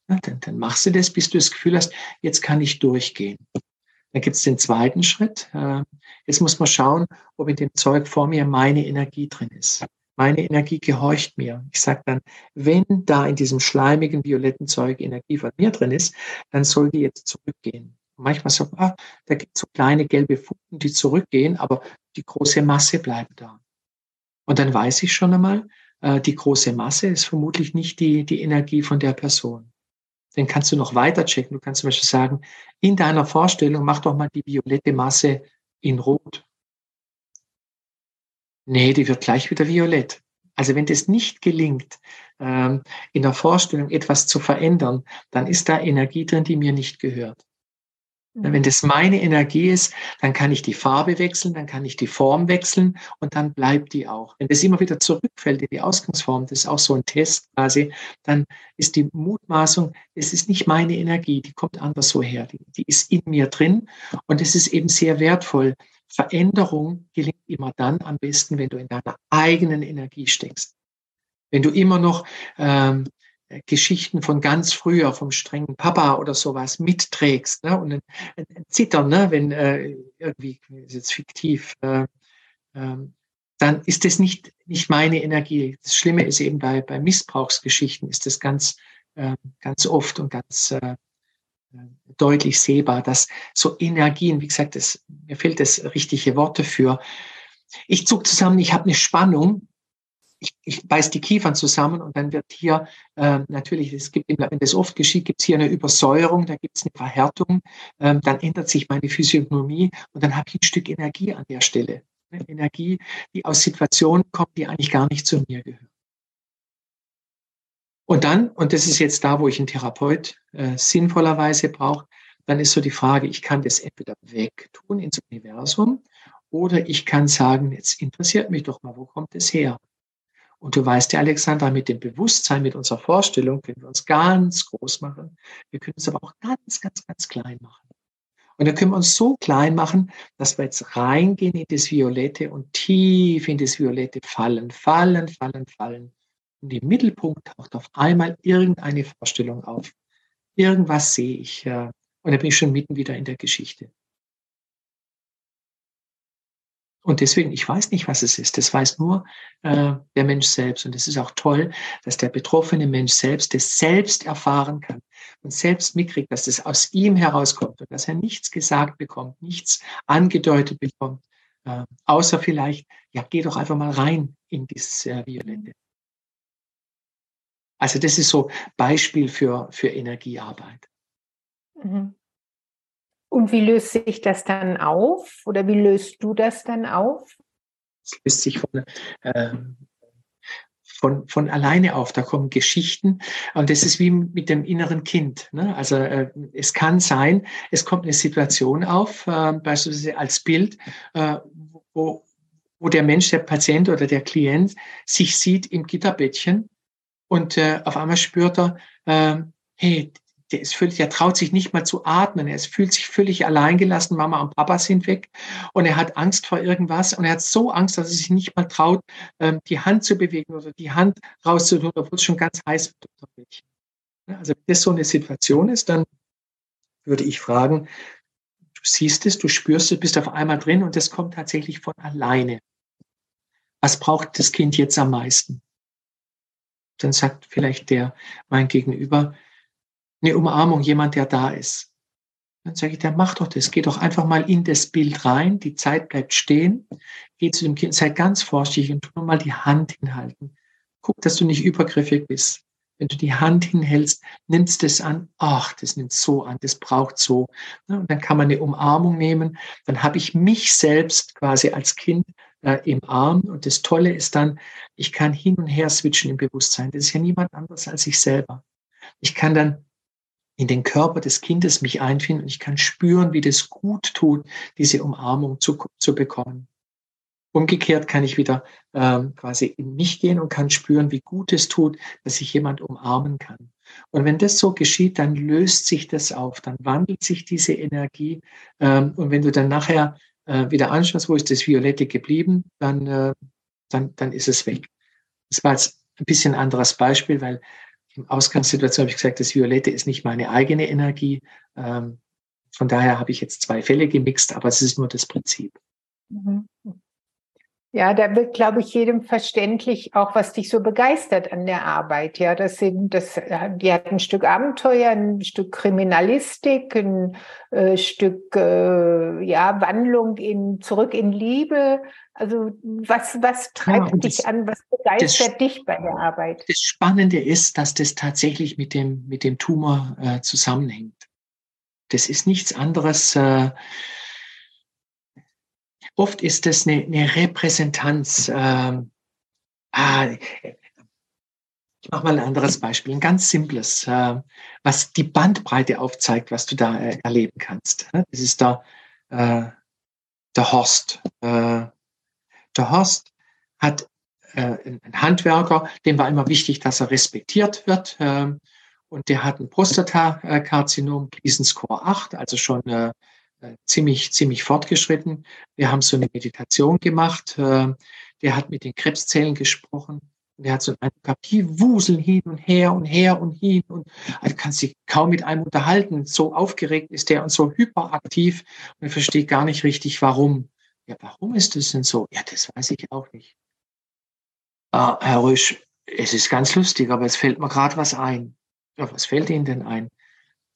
Ja, dann, dann machst du das, bis du das Gefühl hast, jetzt kann ich durchgehen. Dann gibt es den zweiten Schritt. Äh, jetzt muss man schauen, ob in dem Zeug vor mir meine Energie drin ist. Meine Energie gehorcht mir. Ich sage dann, wenn da in diesem schleimigen, violetten Zeug Energie von mir drin ist, dann soll die jetzt zurückgehen. Und manchmal sagt man, ah, da gibt es so kleine gelbe Funken, die zurückgehen, aber die große Masse bleibt da. Und dann weiß ich schon einmal, äh, die große Masse ist vermutlich nicht die, die Energie von der Person. Dann kannst du noch weiter checken. Du kannst zum Beispiel sagen, in deiner Vorstellung mach doch mal die violette Masse in Rot. Nee, die wird gleich wieder violett. Also wenn das nicht gelingt, ähm, in der Vorstellung etwas zu verändern, dann ist da Energie drin, die mir nicht gehört. Wenn das meine Energie ist, dann kann ich die Farbe wechseln, dann kann ich die Form wechseln und dann bleibt die auch. Wenn das immer wieder zurückfällt in die Ausgangsform, das ist auch so ein Test quasi, dann ist die Mutmaßung, es ist nicht meine Energie, die kommt anders so her, die, die ist in mir drin und es ist eben sehr wertvoll, Veränderung gelingt immer dann am besten, wenn du in deiner eigenen Energie steckst. Wenn du immer noch ähm, Geschichten von ganz früher, vom strengen Papa oder sowas mitträgst ne? und ein, ein, ein Zittern, ne? wenn äh, irgendwie, ist jetzt fiktiv, äh, äh, dann ist das nicht, nicht meine Energie. Das Schlimme ist eben bei, bei Missbrauchsgeschichten ist das ganz, äh, ganz oft und ganz äh, deutlich sehbar, dass so Energien, wie gesagt, das, mir fehlt das richtige Wort dafür. Ich zog zusammen, ich habe eine Spannung, ich, ich beiß die Kiefern zusammen und dann wird hier äh, natürlich, es gibt, wenn das oft geschieht, gibt es hier eine Übersäuerung, da gibt es eine Verhärtung, ähm, dann ändert sich meine Physiognomie und dann habe ich ein Stück Energie an der Stelle. Energie, die aus Situationen kommt, die eigentlich gar nicht zu mir gehören. Und dann, und das ist jetzt da, wo ich einen Therapeut äh, sinnvollerweise brauche, dann ist so die Frage, ich kann das entweder wegtun ins Universum oder ich kann sagen, jetzt interessiert mich doch mal, wo kommt es her? Und du weißt ja, Alexandra, mit dem Bewusstsein, mit unserer Vorstellung können wir uns ganz groß machen. Wir können es aber auch ganz, ganz, ganz klein machen. Und dann können wir uns so klein machen, dass wir jetzt reingehen in das Violette und tief in das Violette fallen, fallen, fallen, fallen. Und im Mittelpunkt taucht auf einmal irgendeine Vorstellung auf. Irgendwas sehe ich. Und da bin ich schon mitten wieder in der Geschichte. Und deswegen, ich weiß nicht, was es ist. Das weiß nur äh, der Mensch selbst. Und es ist auch toll, dass der betroffene Mensch selbst das selbst erfahren kann und selbst mitkriegt, dass das aus ihm herauskommt und dass er nichts gesagt bekommt, nichts angedeutet bekommt, äh, außer vielleicht, ja, geh doch einfach mal rein in dieses äh, Violette. Also das ist so Beispiel für, für Energiearbeit. Mhm. Und wie löst sich das dann auf? Oder wie löst du das dann auf? Es löst sich von, äh, von, von alleine auf. Da kommen Geschichten. Und das ist wie mit dem inneren Kind. Ne? Also äh, es kann sein, es kommt eine Situation auf, äh, beispielsweise als Bild, äh, wo, wo der Mensch, der Patient oder der Klient sich sieht im Gitterbettchen und äh, auf einmal spürt er, äh, hey, der ist völlig, der traut sich nicht mal zu atmen. Er fühlt sich völlig alleingelassen. Mama und Papa sind weg und er hat Angst vor irgendwas und er hat so Angst, dass er sich nicht mal traut, ähm, die Hand zu bewegen oder die Hand rauszutun, obwohl es schon ganz heiß wird. Also wenn das so eine Situation ist, dann würde ich fragen, du siehst es, du spürst es, bist auf einmal drin und das kommt tatsächlich von alleine. Was braucht das Kind jetzt am meisten? dann sagt vielleicht der, mein Gegenüber, eine Umarmung, jemand, der da ist. Dann sage ich, der macht doch das. Geh doch einfach mal in das Bild rein. Die Zeit bleibt stehen. Geh zu dem Kind, sei ganz vorsichtig und tu nur mal die Hand hinhalten. Guck, dass du nicht übergriffig bist. Wenn du die Hand hinhältst, nimmst es an. Ach, das nimmt so an, das braucht so. Und dann kann man eine Umarmung nehmen. Dann habe ich mich selbst quasi als Kind äh, im Arm. Und das Tolle ist dann, ich kann hin und her switchen im Bewusstsein. Das ist ja niemand anderes als ich selber. Ich kann dann in den Körper des Kindes mich einfinden und ich kann spüren, wie das gut tut, diese Umarmung zu, zu bekommen. Umgekehrt kann ich wieder ähm, quasi in mich gehen und kann spüren, wie gut es tut, dass ich jemand umarmen kann. Und wenn das so geschieht, dann löst sich das auf, dann wandelt sich diese Energie. Ähm, und wenn du dann nachher äh, wieder anschaust, wo ist das Violette geblieben, dann, äh, dann, dann ist es weg. Das war jetzt ein bisschen anderes Beispiel, weil Ausgangssituation habe ich gesagt, das Violette ist nicht meine eigene Energie. Ähm, von daher habe ich jetzt zwei Fälle gemixt, aber es ist nur das Prinzip. Mhm. Ja, da wird, glaube ich, jedem verständlich auch, was dich so begeistert an der Arbeit. Ja, das sind, das, die hat ein Stück Abenteuer, ein Stück Kriminalistik, ein äh, Stück, äh, ja, Wandlung in, zurück in Liebe. Also, was, was treibt ja, dich das, an? Was begeistert das, dich bei der Arbeit? Das Spannende ist, dass das tatsächlich mit dem, mit dem Tumor äh, zusammenhängt. Das ist nichts anderes, äh, Oft ist es eine, eine Repräsentanz. Ähm, ah, ich mache mal ein anderes Beispiel, ein ganz simples, äh, was die Bandbreite aufzeigt, was du da äh, erleben kannst. Ne? Das ist der, äh, der Horst. Äh, der Horst hat äh, einen Handwerker, dem war immer wichtig, dass er respektiert wird. Ähm, und der hat ein Prostatakarzinom, Gleason-Score 8, also schon äh, äh, ziemlich, ziemlich fortgeschritten. Wir haben so eine Meditation gemacht. Äh, der hat mit den Krebszellen gesprochen. Und er hat so ein gehabt, die wuseln hin und her und her und hin und also kann sich kaum mit einem unterhalten. So aufgeregt ist der und so hyperaktiv und er versteht gar nicht richtig, warum. Ja, warum ist das denn so? Ja, das weiß ich auch nicht. Ah, Herr Rüsch, es ist ganz lustig, aber es fällt mir gerade was ein. Ja, was fällt Ihnen denn ein?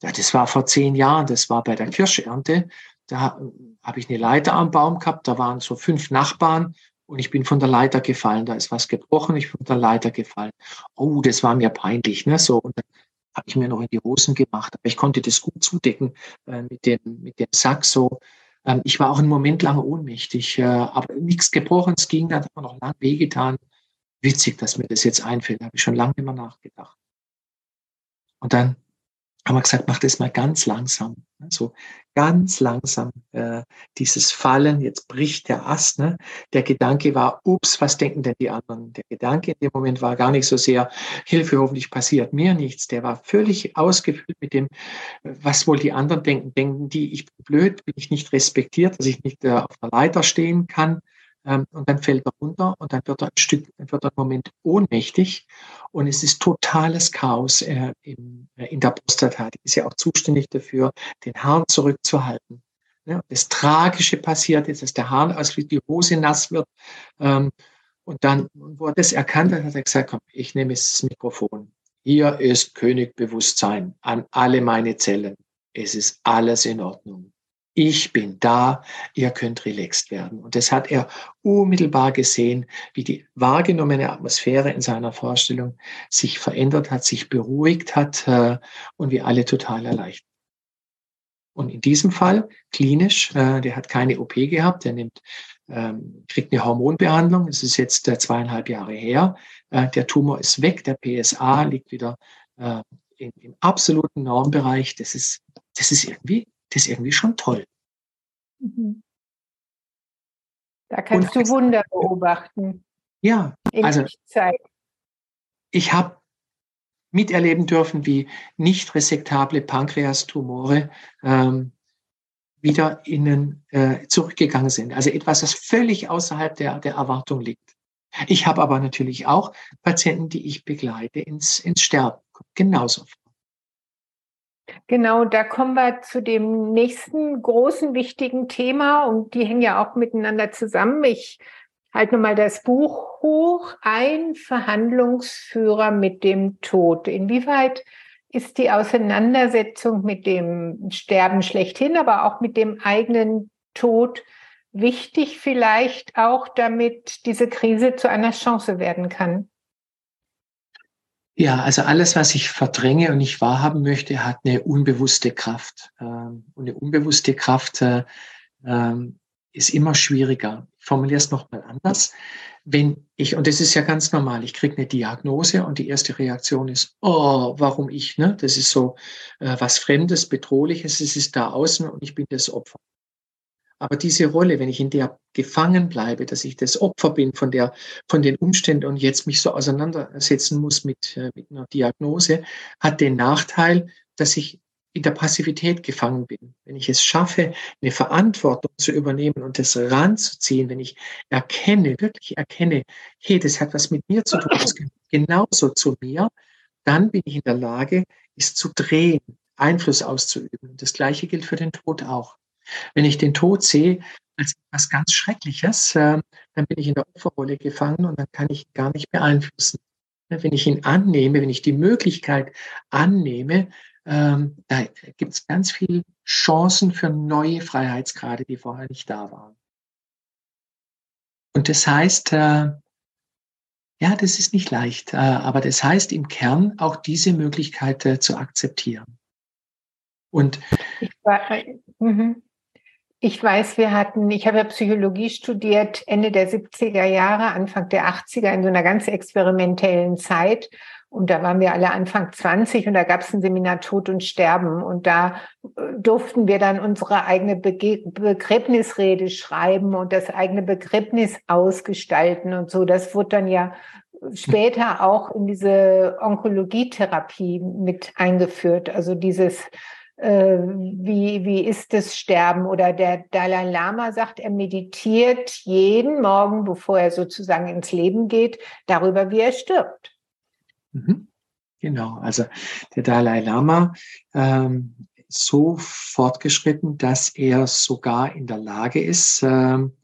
Ja, das war vor zehn Jahren, das war bei der Kirschernte. Da habe ich eine Leiter am Baum gehabt, da waren so fünf Nachbarn und ich bin von der Leiter gefallen. Da ist was gebrochen, ich bin von der Leiter gefallen. Oh, das war mir peinlich, ne? So, und dann habe ich mir noch in die Hosen gemacht. Aber ich konnte das gut zudecken äh, mit, dem, mit dem Sack so. Ähm, ich war auch einen Moment lang ohnmächtig, äh, aber nichts gebrochen, es ging, dann hat man noch lang wehgetan. Witzig, dass mir das jetzt einfällt, da habe ich schon lange immer nachgedacht. Und dann haben wir gesagt, mach das mal ganz langsam. Ne? So ganz langsam äh, dieses Fallen, jetzt bricht der Ast. Ne? Der Gedanke war, ups, was denken denn die anderen? Der Gedanke in dem Moment war gar nicht so sehr, Hilfe, hoffentlich passiert mir nichts. Der war völlig ausgefüllt mit dem, was wohl die anderen denken. Denken die, ich bin blöd, bin ich nicht respektiert, dass ich nicht äh, auf der Leiter stehen kann. Ähm, und dann fällt er runter und dann wird er ein Stück, dann wird er einen Moment ohnmächtig und es ist totales Chaos äh, in, äh, in der Prostata. Die ist ja auch zuständig dafür, den Harn zurückzuhalten. Ja, das Tragische passiert ist, dass der aus wie die Hose nass wird. Ähm, und dann, wo er das erkannt hat, hat er gesagt, komm, ich nehme jetzt das Mikrofon. Hier ist Königbewusstsein an alle meine Zellen. Es ist alles in Ordnung ich bin da, ihr könnt relaxed werden. Und das hat er unmittelbar gesehen, wie die wahrgenommene Atmosphäre in seiner Vorstellung sich verändert hat, sich beruhigt hat äh, und wir alle total erleichtert. Und in diesem Fall klinisch, äh, der hat keine OP gehabt, der nimmt, ähm, kriegt eine Hormonbehandlung. Es ist jetzt äh, zweieinhalb Jahre her. Äh, der Tumor ist weg, der PSA liegt wieder äh, in, im absoluten Normbereich. Das ist, das ist irgendwie das ist irgendwie schon toll. Mhm. Da kannst Und du Wunder beobachten. Ja, also ich habe miterleben dürfen, wie nicht resektable Pankreastumore ähm, wieder innen äh, zurückgegangen sind. Also etwas, das völlig außerhalb der, der Erwartung liegt. Ich habe aber natürlich auch Patienten, die ich begleite ins, ins Sterben. Genauso. Genau, da kommen wir zu dem nächsten großen wichtigen Thema und die hängen ja auch miteinander zusammen. Ich halte nochmal das Buch hoch. Ein Verhandlungsführer mit dem Tod. Inwieweit ist die Auseinandersetzung mit dem Sterben schlechthin, aber auch mit dem eigenen Tod wichtig vielleicht auch, damit diese Krise zu einer Chance werden kann? Ja, also alles, was ich verdränge und nicht wahrhaben möchte, hat eine unbewusste Kraft. Ähm, und eine unbewusste Kraft äh, ähm, ist immer schwieriger. Ich formuliere es nochmal anders. Wenn ich, und das ist ja ganz normal, ich kriege eine Diagnose und die erste Reaktion ist, oh, warum ich? Ne? Das ist so äh, was Fremdes, Bedrohliches, es ist da außen und ich bin das Opfer. Aber diese Rolle, wenn ich in der gefangen bleibe, dass ich das Opfer bin von der, von den Umständen und jetzt mich so auseinandersetzen muss mit, äh, mit einer Diagnose, hat den Nachteil, dass ich in der Passivität gefangen bin. Wenn ich es schaffe, eine Verantwortung zu übernehmen und das ranzuziehen, wenn ich erkenne, wirklich erkenne, hey, das hat was mit mir zu tun, das gehört genauso zu mir, dann bin ich in der Lage, es zu drehen, Einfluss auszuüben. Das Gleiche gilt für den Tod auch. Wenn ich den Tod sehe als etwas ganz Schreckliches, äh, dann bin ich in der Opferrolle gefangen und dann kann ich ihn gar nicht beeinflussen. Wenn ich ihn annehme, wenn ich die Möglichkeit annehme, ähm, da gibt es ganz viele Chancen für neue Freiheitsgrade, die vorher nicht da waren. Und das heißt, äh, ja, das ist nicht leicht, äh, aber das heißt im Kern auch diese Möglichkeit zu akzeptieren. Und ich war, mhm. Ich weiß, wir hatten, ich habe ja Psychologie studiert Ende der 70er Jahre, Anfang der 80er in so einer ganz experimentellen Zeit. Und da waren wir alle Anfang 20 und da gab es ein Seminar Tod und Sterben. Und da äh, durften wir dann unsere eigene Bege Begräbnisrede schreiben und das eigene Begräbnis ausgestalten und so. Das wurde dann ja später auch in diese Onkologietherapie mit eingeführt. Also dieses äh, wie, wie ist das Sterben? Oder der Dalai Lama sagt, er meditiert jeden Morgen, bevor er sozusagen ins Leben geht, darüber, wie er stirbt. Mhm. Genau, also der Dalai Lama ähm, so fortgeschritten, dass er sogar in der Lage ist, ähm,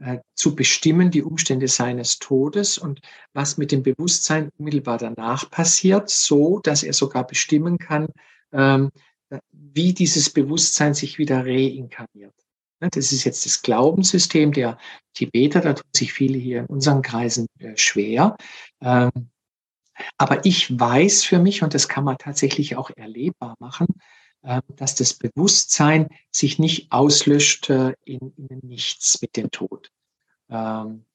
äh, zu bestimmen, die Umstände seines Todes und was mit dem Bewusstsein unmittelbar danach passiert, so dass er sogar bestimmen kann, ähm, wie dieses Bewusstsein sich wieder reinkarniert. Das ist jetzt das Glaubenssystem der Tibeter, da tun sich viele hier in unseren Kreisen äh, schwer. Ähm, aber ich weiß für mich, und das kann man tatsächlich auch erlebbar machen, ähm, dass das Bewusstsein sich nicht auslöscht äh, in, in Nichts mit dem Tod. Ähm,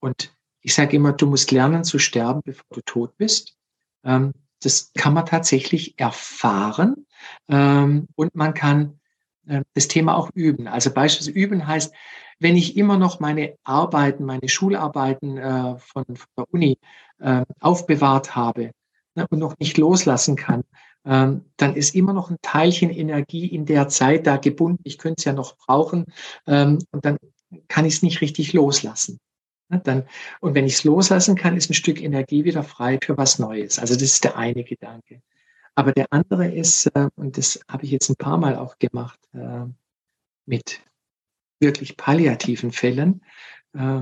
und ich sage immer, du musst lernen zu sterben, bevor du tot bist. Das kann man tatsächlich erfahren ähm, und man kann äh, das Thema auch üben. Also beispielsweise üben heißt, wenn ich immer noch meine Arbeiten, meine Schularbeiten äh, von, von, der Uni äh, aufbewahrt habe ne, und noch nicht loslassen kann, ähm, dann ist immer noch ein Teilchen Energie in der Zeit da gebunden. Ich könnte es ja noch brauchen ähm, und dann kann ich es nicht richtig loslassen. Dann, und wenn ich es loslassen kann, ist ein Stück Energie wieder frei für was Neues. Also das ist der eine Gedanke. Aber der andere ist, äh, und das habe ich jetzt ein paar Mal auch gemacht, äh, mit wirklich palliativen Fällen, äh,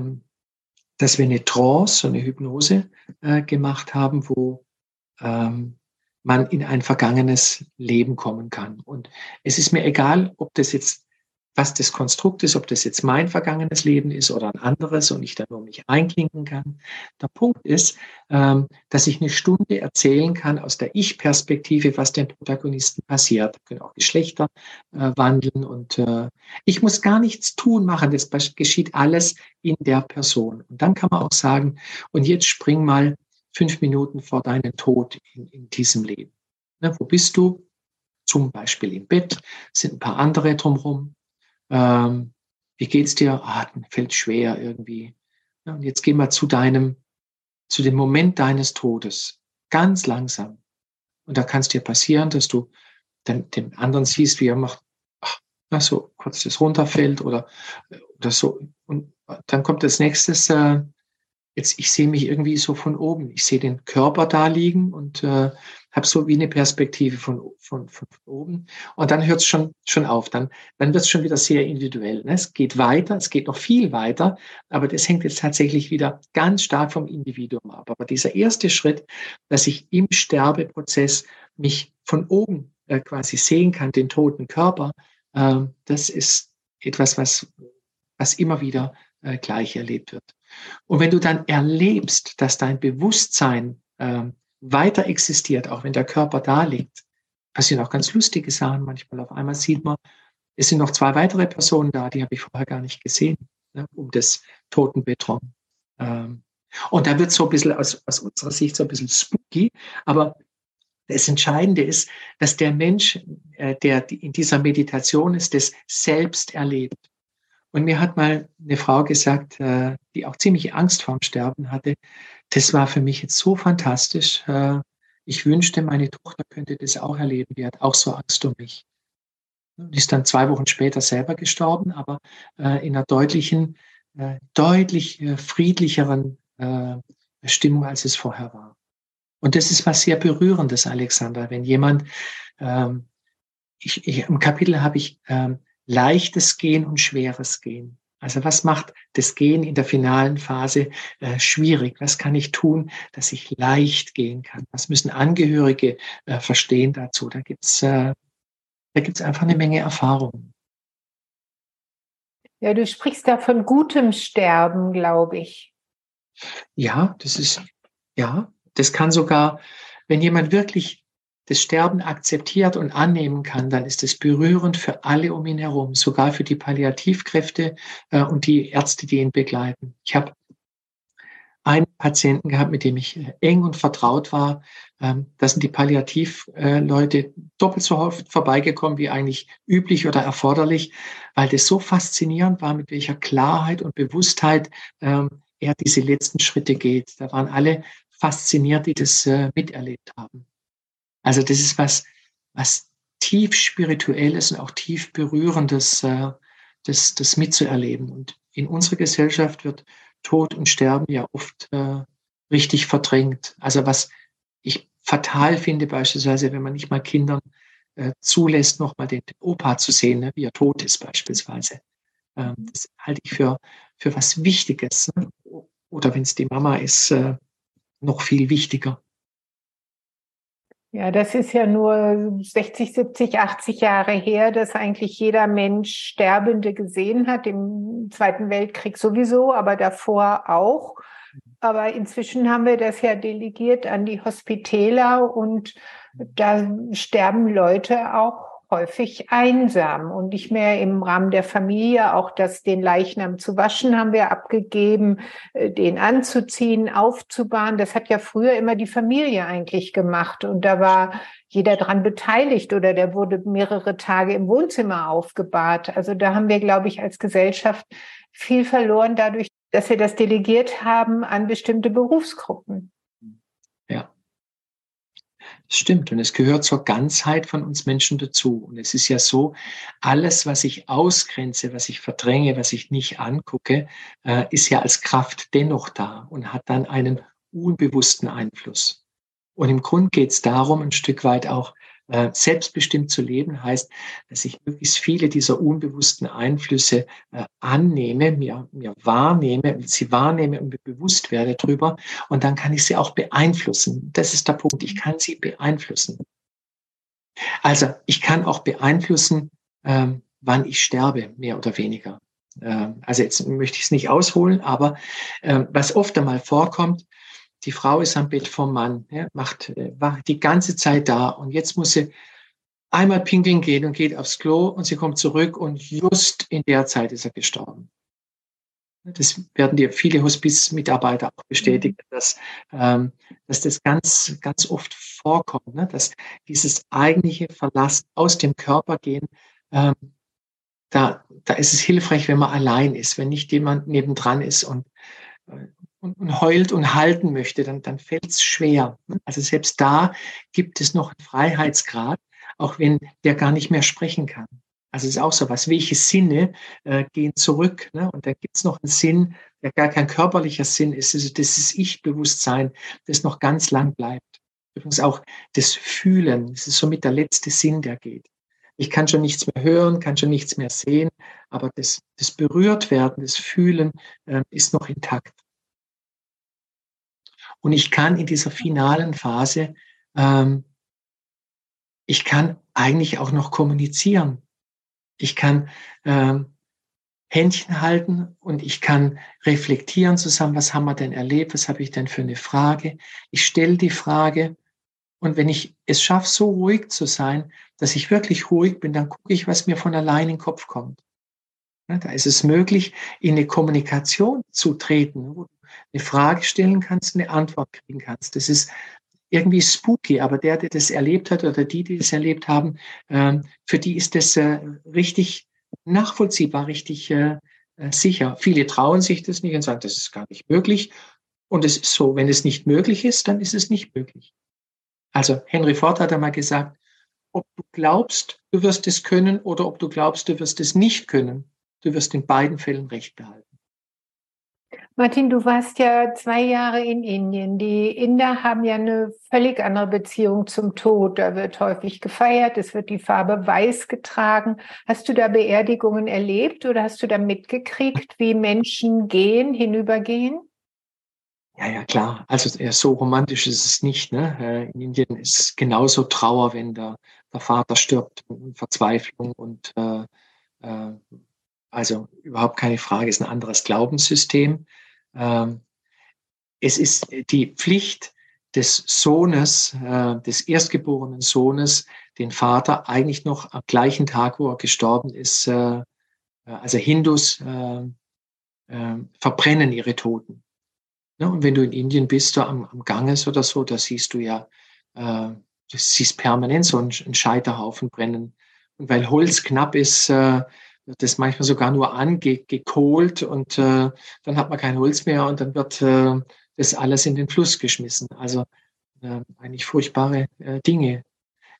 dass wir eine Trance, so eine Hypnose äh, gemacht haben, wo ähm, man in ein vergangenes Leben kommen kann. Und es ist mir egal, ob das jetzt was das Konstrukt ist, ob das jetzt mein vergangenes Leben ist oder ein anderes und ich da nur mich einklinken kann. Der Punkt ist, ähm, dass ich eine Stunde erzählen kann aus der Ich-Perspektive, was den Protagonisten passiert. Da können auch Geschlechter äh, wandeln und äh, ich muss gar nichts tun machen. Das geschieht alles in der Person. Und dann kann man auch sagen, und jetzt spring mal fünf Minuten vor deinen Tod in, in diesem Leben. Ne, wo bist du? Zum Beispiel im Bett, sind ein paar andere drumherum ähm, wie geht's dir? Ah, fällt schwer irgendwie. Ja, und jetzt geh mal zu deinem, zu dem Moment deines Todes. Ganz langsam. Und da kann es dir passieren, dass du dann den anderen siehst, wie er macht, ach, na, so kurz das runterfällt oder, oder so. Und dann kommt das nächstes, äh, jetzt ich sehe mich irgendwie so von oben. Ich sehe den Körper da liegen und äh, habe so wie eine Perspektive von, von, von, oben. Und dann hört es schon, schon auf. Dann, dann wird es schon wieder sehr individuell. Ne? Es geht weiter, es geht noch viel weiter, aber das hängt jetzt tatsächlich wieder ganz stark vom Individuum ab. Aber dieser erste Schritt, dass ich im Sterbeprozess mich von oben äh, quasi sehen kann, den toten Körper, äh, das ist etwas, was, was immer wieder äh, gleich erlebt wird. Und wenn du dann erlebst, dass dein Bewusstsein äh, weiter existiert, auch wenn der Körper da liegt, passieren auch ganz lustige Sachen manchmal. Auf einmal sieht man, es sind noch zwei weitere Personen da, die habe ich vorher gar nicht gesehen, ne, um das Totenbett rum. Ähm, und da wird so ein bisschen aus, aus unserer Sicht so ein bisschen spooky, aber das Entscheidende ist, dass der Mensch, äh, der in dieser Meditation ist, das selbst erlebt. Und mir hat mal eine Frau gesagt, äh, die auch ziemlich Angst vorm Sterben hatte, das war für mich jetzt so fantastisch. Äh, ich wünschte, meine Tochter könnte das auch erleben. Die hat auch so Angst um mich. Die ist dann zwei Wochen später selber gestorben, aber in einer deutlichen, deutlich friedlicheren Stimmung, als es vorher war. Und das ist was sehr Berührendes, Alexander, wenn jemand, ähm, ich, ich, im Kapitel habe ich ähm, leichtes Gehen und schweres Gehen. Also was macht das Gehen in der finalen Phase äh, schwierig? Was kann ich tun, dass ich leicht gehen kann? Was müssen Angehörige äh, verstehen dazu? Da gibt's äh, da gibt's einfach eine Menge Erfahrung. Ja, du sprichst da von gutem Sterben, glaube ich. Ja, das ist, ja, das kann sogar, wenn jemand wirklich das Sterben akzeptiert und annehmen kann, dann ist es berührend für alle um ihn herum, sogar für die Palliativkräfte äh, und die Ärzte, die ihn begleiten. Ich habe einen Patienten gehabt, mit dem ich äh, eng und vertraut war. Ähm, da sind die Palliativleute äh, doppelt so oft vorbeigekommen wie eigentlich üblich oder erforderlich, weil das so faszinierend war, mit welcher Klarheit und Bewusstheit ähm, er diese letzten Schritte geht. Da waren alle fasziniert, die das äh, miterlebt haben. Also das ist was, was tief spirituelles und auch tief berührendes, äh, das, das mitzuerleben. Und in unserer Gesellschaft wird Tod und Sterben ja oft äh, richtig verdrängt. Also was ich fatal finde, beispielsweise, wenn man nicht mal Kindern äh, zulässt, nochmal den, Opa zu sehen, ne, wie er tot ist beispielsweise. Ähm, das halte ich für, für was Wichtiges. Ne? Oder wenn es die Mama ist, äh, noch viel wichtiger. Ja, das ist ja nur 60, 70, 80 Jahre her, dass eigentlich jeder Mensch Sterbende gesehen hat, im Zweiten Weltkrieg sowieso, aber davor auch. Aber inzwischen haben wir das ja delegiert an die Hospitäler und da sterben Leute auch häufig einsam und nicht mehr im Rahmen der Familie. Auch das, den Leichnam zu waschen, haben wir abgegeben, äh, den anzuziehen, aufzubahren. Das hat ja früher immer die Familie eigentlich gemacht und da war jeder dran beteiligt oder der wurde mehrere Tage im Wohnzimmer aufgebahrt. Also da haben wir, glaube ich, als Gesellschaft viel verloren dadurch, dass wir das delegiert haben an bestimmte Berufsgruppen. Ja, Stimmt, und es gehört zur Ganzheit von uns Menschen dazu. Und es ist ja so, alles, was ich ausgrenze, was ich verdränge, was ich nicht angucke, äh, ist ja als Kraft dennoch da und hat dann einen unbewussten Einfluss. Und im Grund geht es darum, ein Stück weit auch selbstbestimmt zu leben heißt, dass ich möglichst viele dieser unbewussten Einflüsse äh, annehme, mir, mir wahrnehme, sie wahrnehme und mir bewusst werde drüber. Und dann kann ich sie auch beeinflussen. Das ist der Punkt. Ich kann sie beeinflussen. Also ich kann auch beeinflussen, ähm, wann ich sterbe, mehr oder weniger. Ähm, also jetzt möchte ich es nicht ausholen, aber äh, was oft einmal vorkommt, die Frau ist am Bett vom Mann, ja, macht, äh, war die ganze Zeit da und jetzt muss sie einmal pinkeln gehen und geht aufs Klo und sie kommt zurück und just in der Zeit ist er gestorben. Das werden dir viele Hospizmitarbeiter auch bestätigen, mhm. dass, ähm, dass das ganz, ganz oft vorkommt, ne? dass dieses eigentliche Verlassen aus dem Körper gehen, ähm, da, da ist es hilfreich, wenn man allein ist, wenn nicht jemand nebendran ist und, äh, und, und heult und halten möchte, dann, dann fällt es schwer. Also selbst da gibt es noch einen Freiheitsgrad, auch wenn der gar nicht mehr sprechen kann. Also es ist auch so was, welche Sinne äh, gehen zurück. Ne? Und da gibt es noch einen Sinn, der gar kein körperlicher Sinn ist. Also das ist Ich-Bewusstsein, das noch ganz lang bleibt. Übrigens auch das Fühlen, das ist somit der letzte Sinn, der geht. Ich kann schon nichts mehr hören, kann schon nichts mehr sehen, aber das, das Berührtwerden, das Fühlen äh, ist noch intakt. Und ich kann in dieser finalen Phase ähm, ich kann eigentlich auch noch kommunizieren. Ich kann ähm, Händchen halten und ich kann reflektieren zusammen, was haben wir denn erlebt, was habe ich denn für eine Frage. Ich stelle die Frage und wenn ich es schaffe, so ruhig zu sein, dass ich wirklich ruhig bin, dann gucke ich, was mir von allein in den Kopf kommt. Da ist es möglich, in eine Kommunikation zu treten, wo du eine Frage stellen kannst, eine Antwort kriegen kannst. Das ist irgendwie spooky, aber der, der das erlebt hat oder die, die das erlebt haben, ähm, für die ist das äh, richtig nachvollziehbar, richtig äh, äh, sicher. Viele trauen sich das nicht und sagen, das ist gar nicht möglich. Und es ist so, wenn es nicht möglich ist, dann ist es nicht möglich. Also Henry Ford hat einmal gesagt, ob du glaubst, du wirst es können oder ob du glaubst, du wirst es nicht können, du wirst in beiden Fällen Recht behalten. Martin, du warst ja zwei Jahre in Indien. Die Inder haben ja eine völlig andere Beziehung zum Tod. Da wird häufig gefeiert, es wird die Farbe weiß getragen. Hast du da Beerdigungen erlebt oder hast du da mitgekriegt, wie Menschen gehen, hinübergehen? Ja, ja, klar. Also so romantisch ist es nicht. Ne? Äh, in Indien ist genauso Trauer, wenn der, der Vater stirbt, Verzweiflung und äh, äh, also überhaupt keine Frage, ist ein anderes Glaubenssystem. Ähm, es ist die Pflicht des Sohnes, äh, des erstgeborenen Sohnes, den Vater eigentlich noch am gleichen Tag, wo er gestorben ist, äh, also Hindus äh, verbrennen ihre Toten. Ne, und wenn du in Indien bist, da am, am Ganges oder so, da siehst du ja, du siehst permanent so einen, Scheiterhaufen brennen. Und weil Holz knapp ist, wird das manchmal sogar nur angekohlt und äh, dann hat man kein Holz mehr und dann wird äh, das alles in den Fluss geschmissen. Also äh, eigentlich furchtbare äh, Dinge.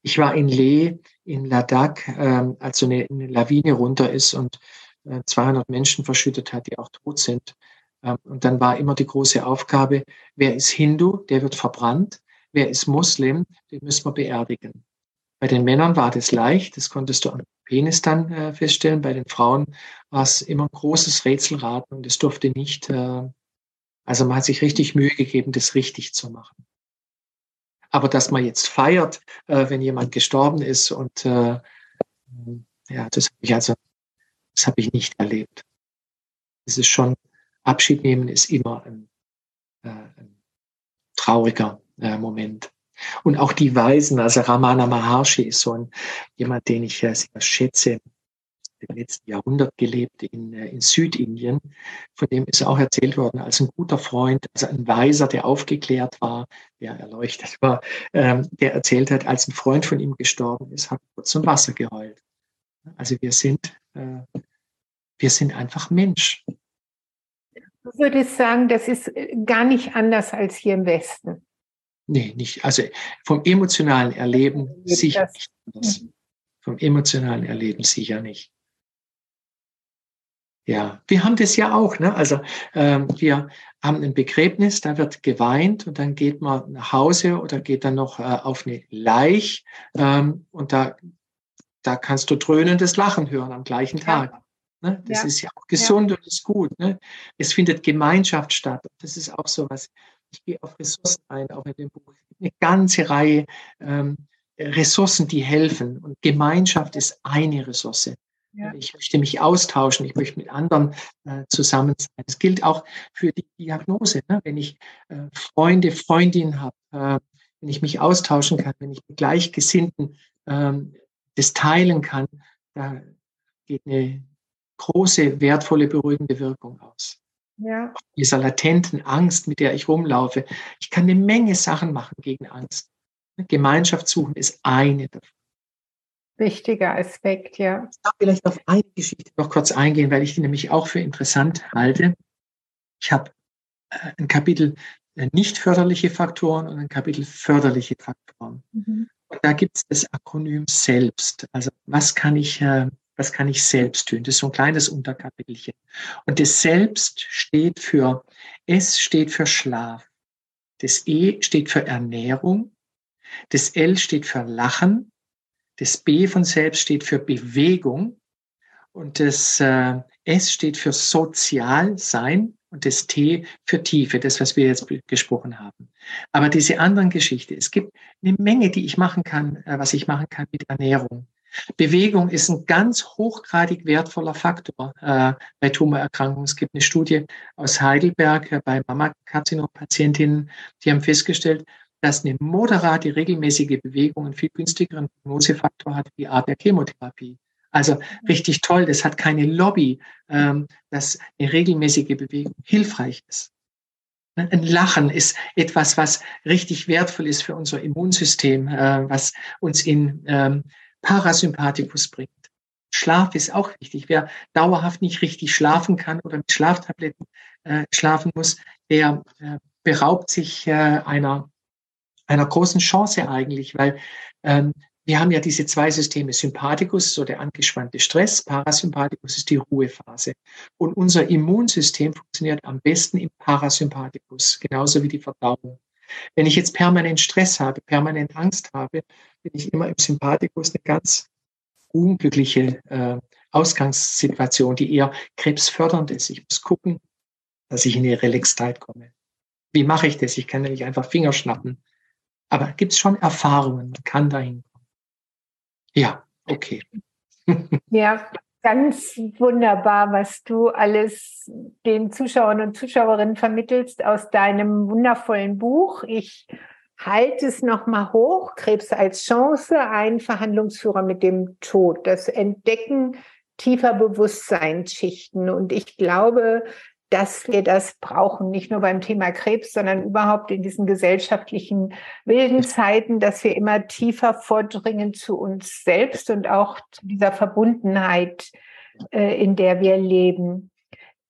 Ich war in Leh in Ladakh, äh, als so eine, eine Lawine runter ist und äh, 200 Menschen verschüttet hat, die auch tot sind. Äh, und dann war immer die große Aufgabe, wer ist Hindu, der wird verbrannt. Wer ist Muslim, den müssen wir beerdigen. Bei den Männern war das leicht, das konntest du am Penis dann äh, feststellen. Bei den Frauen war es immer ein großes Rätselraten und es durfte nicht, äh, also man hat sich richtig Mühe gegeben, das richtig zu machen. Aber dass man jetzt feiert, äh, wenn jemand gestorben ist und äh, ja, das habe ich also, das habe ich nicht erlebt. Es ist schon, Abschied nehmen ist immer ein, äh, ein trauriger äh, Moment. Und auch die Weisen, also Ramana Maharshi ist so ein, jemand, den ich sehr schätze, im letzten Jahrhundert gelebt in, äh, in Südindien. Von dem ist auch erzählt worden als ein guter Freund, also ein Weiser, der aufgeklärt war, der erleuchtet war, ähm, der erzählt hat, als ein Freund von ihm gestorben ist, hat kurz zum Wasser geheult. Also wir sind, äh, wir sind einfach Mensch. Du würdest sagen, das ist gar nicht anders als hier im Westen. Nee, nicht. Also vom emotionalen Erleben sicher nicht. Anders. Mhm. Vom emotionalen Erleben sicher nicht. Ja, wir haben das ja auch. Ne? Also ähm, wir haben ein Begräbnis, da wird geweint und dann geht man nach Hause oder geht dann noch äh, auf eine Leich ähm, und da, da kannst du dröhnendes Lachen hören am gleichen Tag. Ja. Ne? Das ja. ist ja auch gesund ja. und ist gut. Ne? Es findet Gemeinschaft statt. Das ist auch so was ich gehe auf Ressourcen ein, auch in dem Buch. Eine ganze Reihe ähm, Ressourcen, die helfen. Und Gemeinschaft ist eine Ressource. Ja. Ich möchte mich austauschen, ich möchte mit anderen äh, zusammen sein. Das gilt auch für die Diagnose. Ne? Wenn ich äh, Freunde, Freundinnen habe, äh, wenn ich mich austauschen kann, wenn ich mit Gleichgesinnten ähm, das teilen kann, da geht eine große, wertvolle, beruhigende Wirkung aus. Ja. Dieser latenten Angst, mit der ich rumlaufe. Ich kann eine Menge Sachen machen gegen Angst. Gemeinschaft suchen ist eine davon. Wichtiger Aspekt, ja. Ich darf vielleicht auf eine Geschichte noch kurz eingehen, weil ich die nämlich auch für interessant halte. Ich habe äh, ein Kapitel äh, nicht förderliche Faktoren und ein Kapitel förderliche Faktoren. Mhm. Und da gibt es das Akronym selbst. Also was kann ich äh, was kann ich selbst tun? Das ist so ein kleines Unterkapitelchen. Und das Selbst steht für, S steht für Schlaf. Das E steht für Ernährung. Das L steht für Lachen. Das B von Selbst steht für Bewegung. Und das äh, S steht für Sozial sein. und das T für Tiefe, das, was wir jetzt gesprochen haben. Aber diese anderen Geschichte, es gibt eine Menge, die ich machen kann, äh, was ich machen kann mit Ernährung. Bewegung ist ein ganz hochgradig wertvoller Faktor äh, bei Tumorerkrankungen. Es gibt eine Studie aus Heidelberg äh, bei Mammakarzinom-Patientinnen, die haben festgestellt, dass eine moderate, regelmäßige Bewegung einen viel günstigeren Prognosefaktor hat wie Art der Chemotherapie. Also richtig toll, das hat keine Lobby, ähm, dass eine regelmäßige Bewegung hilfreich ist. Ein Lachen ist etwas, was richtig wertvoll ist für unser Immunsystem, äh, was uns in ähm, Parasympathikus bringt. Schlaf ist auch wichtig. Wer dauerhaft nicht richtig schlafen kann oder mit Schlaftabletten äh, schlafen muss, der äh, beraubt sich äh, einer, einer großen Chance eigentlich, weil ähm, wir haben ja diese zwei Systeme, Sympathikus, so der angespannte Stress, Parasympathikus ist die Ruhephase. Und unser Immunsystem funktioniert am besten im Parasympathikus, genauso wie die Verdauung. Wenn ich jetzt permanent Stress habe, permanent Angst habe, bin ich immer im Sympathikus eine ganz unglückliche äh, Ausgangssituation, die eher krebsfördernd ist. Ich muss gucken, dass ich in die Relaxtheit komme. Wie mache ich das? Ich kann nämlich einfach Finger schnappen. Aber gibt es schon Erfahrungen, man kann dahin kommen. Ja, okay. Ja, ganz wunderbar, was du alles den Zuschauern und Zuschauerinnen vermittelst aus deinem wundervollen Buch. Ich halte es nochmal hoch. Krebs als Chance, ein Verhandlungsführer mit dem Tod. Das Entdecken tiefer Bewusstseinsschichten. Und ich glaube, dass wir das brauchen, nicht nur beim Thema Krebs, sondern überhaupt in diesen gesellschaftlichen wilden Zeiten, dass wir immer tiefer vordringen zu uns selbst und auch zu dieser Verbundenheit, äh, in der wir leben.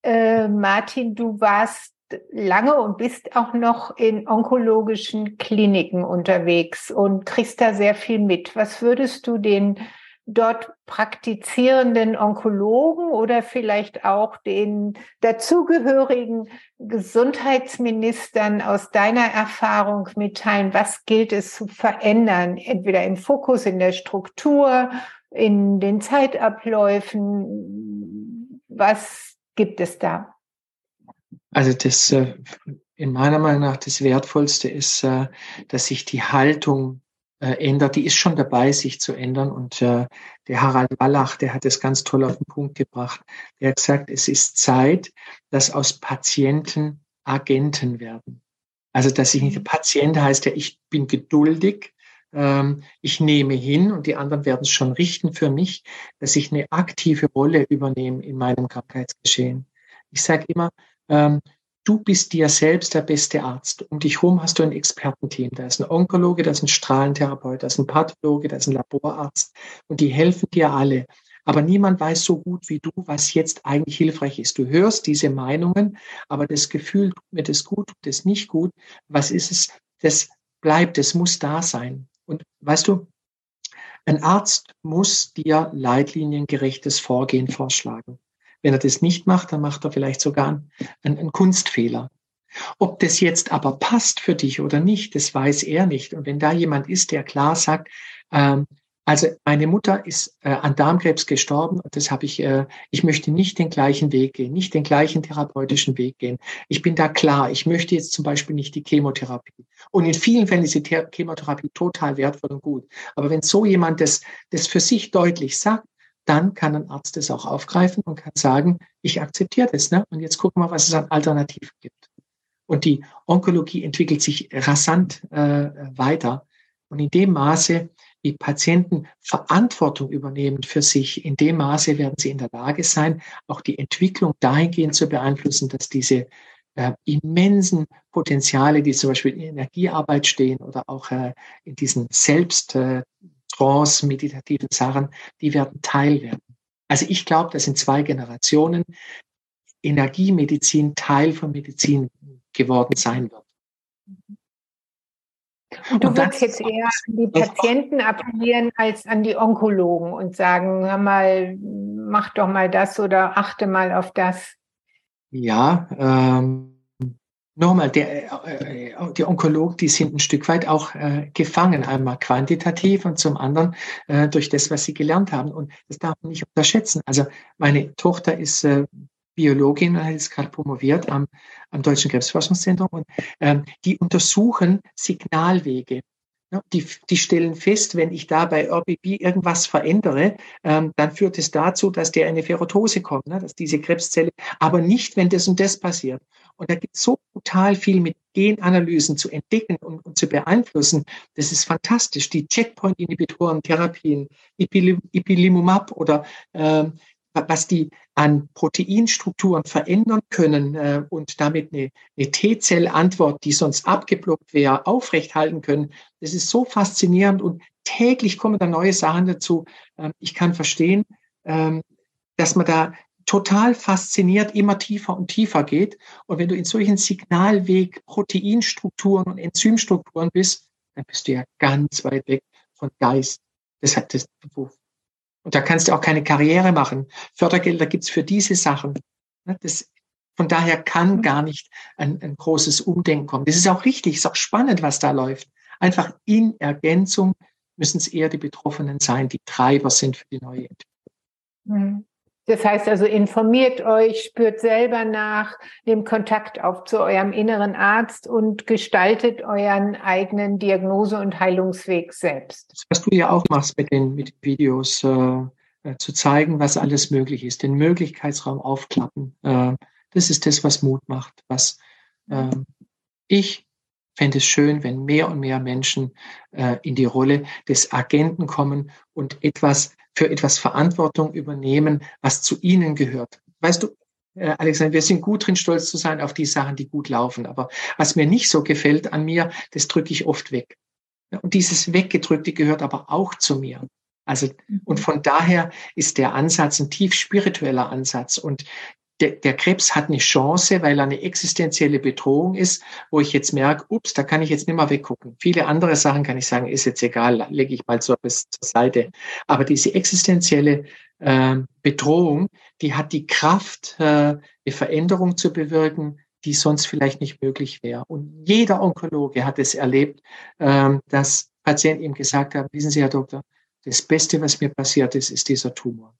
Äh, Martin, du warst lange und bist auch noch in onkologischen Kliniken unterwegs und kriegst da sehr viel mit. Was würdest du den dort praktizierenden Onkologen oder vielleicht auch den dazugehörigen Gesundheitsministern aus deiner Erfahrung mitteilen? Was gilt es zu verändern? Entweder im Fokus, in der Struktur, in den Zeitabläufen. Was gibt es da? Also das äh, in meiner Meinung nach das Wertvollste ist, äh, dass sich die Haltung äh, ändert, die ist schon dabei, sich zu ändern. Und äh, der Harald Wallach, der hat es ganz toll auf den Punkt gebracht. Der hat gesagt, es ist Zeit, dass aus Patienten Agenten werden. Also, dass ich nicht, der Patient heißt ja, ich bin geduldig, ähm, ich nehme hin und die anderen werden es schon richten für mich, dass ich eine aktive Rolle übernehme in meinem Krankheitsgeschehen. Ich sage immer, ähm, du bist dir selbst der beste Arzt. Um dich herum hast du ein Expertenteam. Da ist ein Onkologe, da ist ein Strahlentherapeut, da ist ein Pathologe, da ist ein Laborarzt. Und die helfen dir alle. Aber niemand weiß so gut wie du, was jetzt eigentlich hilfreich ist. Du hörst diese Meinungen, aber das Gefühl, tut mir das gut, tut das nicht gut. Was ist es? Das bleibt, das muss da sein. Und weißt du, ein Arzt muss dir leitliniengerechtes Vorgehen vorschlagen. Wenn er das nicht macht, dann macht er vielleicht sogar einen, einen Kunstfehler. Ob das jetzt aber passt für dich oder nicht, das weiß er nicht. Und wenn da jemand ist, der klar sagt, ähm, also meine Mutter ist äh, an Darmkrebs gestorben und das habe ich, äh, ich möchte nicht den gleichen Weg gehen, nicht den gleichen therapeutischen Weg gehen. Ich bin da klar, ich möchte jetzt zum Beispiel nicht die Chemotherapie. Und in vielen Fällen ist die Chemotherapie total wertvoll und gut. Aber wenn so jemand das, das für sich deutlich sagt, dann kann ein Arzt das auch aufgreifen und kann sagen, ich akzeptiere das. Ne? Und jetzt gucken wir, was es an Alternativen gibt. Und die Onkologie entwickelt sich rasant äh, weiter. Und in dem Maße, wie Patienten Verantwortung übernehmen für sich, in dem Maße werden sie in der Lage sein, auch die Entwicklung dahingehend zu beeinflussen, dass diese äh, immensen Potenziale, die zum Beispiel in Energiearbeit stehen oder auch äh, in diesen Selbst, äh, Trance, meditativen Sachen, die werden Teil werden. Also ich glaube, dass in zwei Generationen Energiemedizin Teil von Medizin geworden sein wird. Und du würdest jetzt eher an die Patienten appellieren als an die Onkologen und sagen, hör mal, mach doch mal das oder achte mal auf das. Ja, ähm, Nochmal, der, äh, äh, die Onkologen, die sind ein Stück weit auch äh, gefangen, einmal quantitativ und zum anderen äh, durch das, was sie gelernt haben. Und das darf man nicht unterschätzen. Also meine Tochter ist äh, Biologin hat jetzt gerade promoviert am, am Deutschen Krebsforschungszentrum und ähm, die untersuchen Signalwege. Die, die stellen fest, wenn ich da bei RBB irgendwas verändere, ähm, dann führt es dazu, dass der eine Ferrotose kommt, ne, dass diese Krebszelle, aber nicht, wenn das und das passiert. Und da gibt es so brutal viel mit Genanalysen zu entdecken und, und, zu beeinflussen. Das ist fantastisch. Die Checkpoint-Inhibitoren, Therapien, Ipilimumab oder ähm, was die an Proteinstrukturen verändern können äh, und damit eine, eine T-Zell-Antwort, die sonst abgeblockt wäre, aufrechthalten können. Das ist so faszinierend und täglich kommen da neue Sachen dazu. Ähm, ich kann verstehen, ähm, dass man da total fasziniert immer tiefer und tiefer geht. Und wenn du in solchen Signalweg Proteinstrukturen und Enzymstrukturen bist, dann bist du ja ganz weit weg von Geist. Das hat das, und da kannst du auch keine Karriere machen. Fördergelder gibt's für diese Sachen. Ne, das, von daher kann mhm. gar nicht ein, ein großes Umdenken kommen. Das ist auch richtig, ist auch spannend, was da läuft. Einfach in Ergänzung müssen es eher die Betroffenen sein, die Treiber sind für die neue Entwicklung. Das heißt also, informiert euch, spürt selber nach, nehmt Kontakt auf zu eurem inneren Arzt und gestaltet euren eigenen Diagnose- und Heilungsweg selbst. Was du ja auch machst mit den, mit den Videos, äh, äh, zu zeigen, was alles möglich ist, den Möglichkeitsraum aufklappen. Äh, das ist das, was Mut macht, was äh, ich fände es schön, wenn mehr und mehr Menschen äh, in die Rolle des Agenten kommen und etwas für etwas Verantwortung übernehmen, was zu ihnen gehört. Weißt du, äh, Alexander, wir sind gut drin, stolz zu sein auf die Sachen, die gut laufen. Aber was mir nicht so gefällt an mir, das drücke ich oft weg. Und dieses Weggedrückte gehört aber auch zu mir. Also, und von daher ist der Ansatz ein tief spiritueller Ansatz. Und der, der Krebs hat eine Chance, weil er eine existenzielle Bedrohung ist, wo ich jetzt merke, ups, da kann ich jetzt nicht mehr weggucken. Viele andere Sachen kann ich sagen, ist jetzt egal, lege ich mal so bis zur Seite. Aber diese existenzielle äh, Bedrohung, die hat die Kraft, äh, eine Veränderung zu bewirken, die sonst vielleicht nicht möglich wäre. Und jeder Onkologe hat es erlebt, äh, dass Patienten ihm gesagt haben, wissen Sie, Herr Doktor, das Beste, was mir passiert ist, ist dieser Tumor.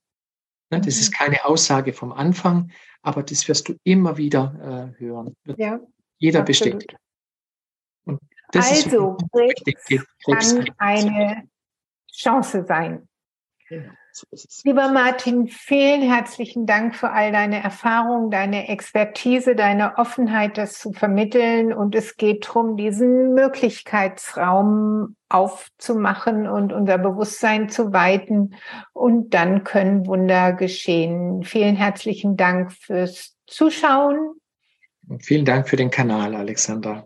Ne, das ist mhm. keine Aussage vom Anfang, aber das wirst du immer wieder äh, hören. Ja, Jeder absolut. bestätigt. also, Krebs kann eine Chance sein. Ja. Lieber Martin, vielen herzlichen Dank für all deine Erfahrungen, deine Expertise, deine Offenheit, das zu vermitteln. Und es geht darum, diesen Möglichkeitsraum aufzumachen und unser Bewusstsein zu weiten. Und dann können Wunder geschehen. Vielen herzlichen Dank fürs Zuschauen. Und vielen Dank für den Kanal, Alexandra.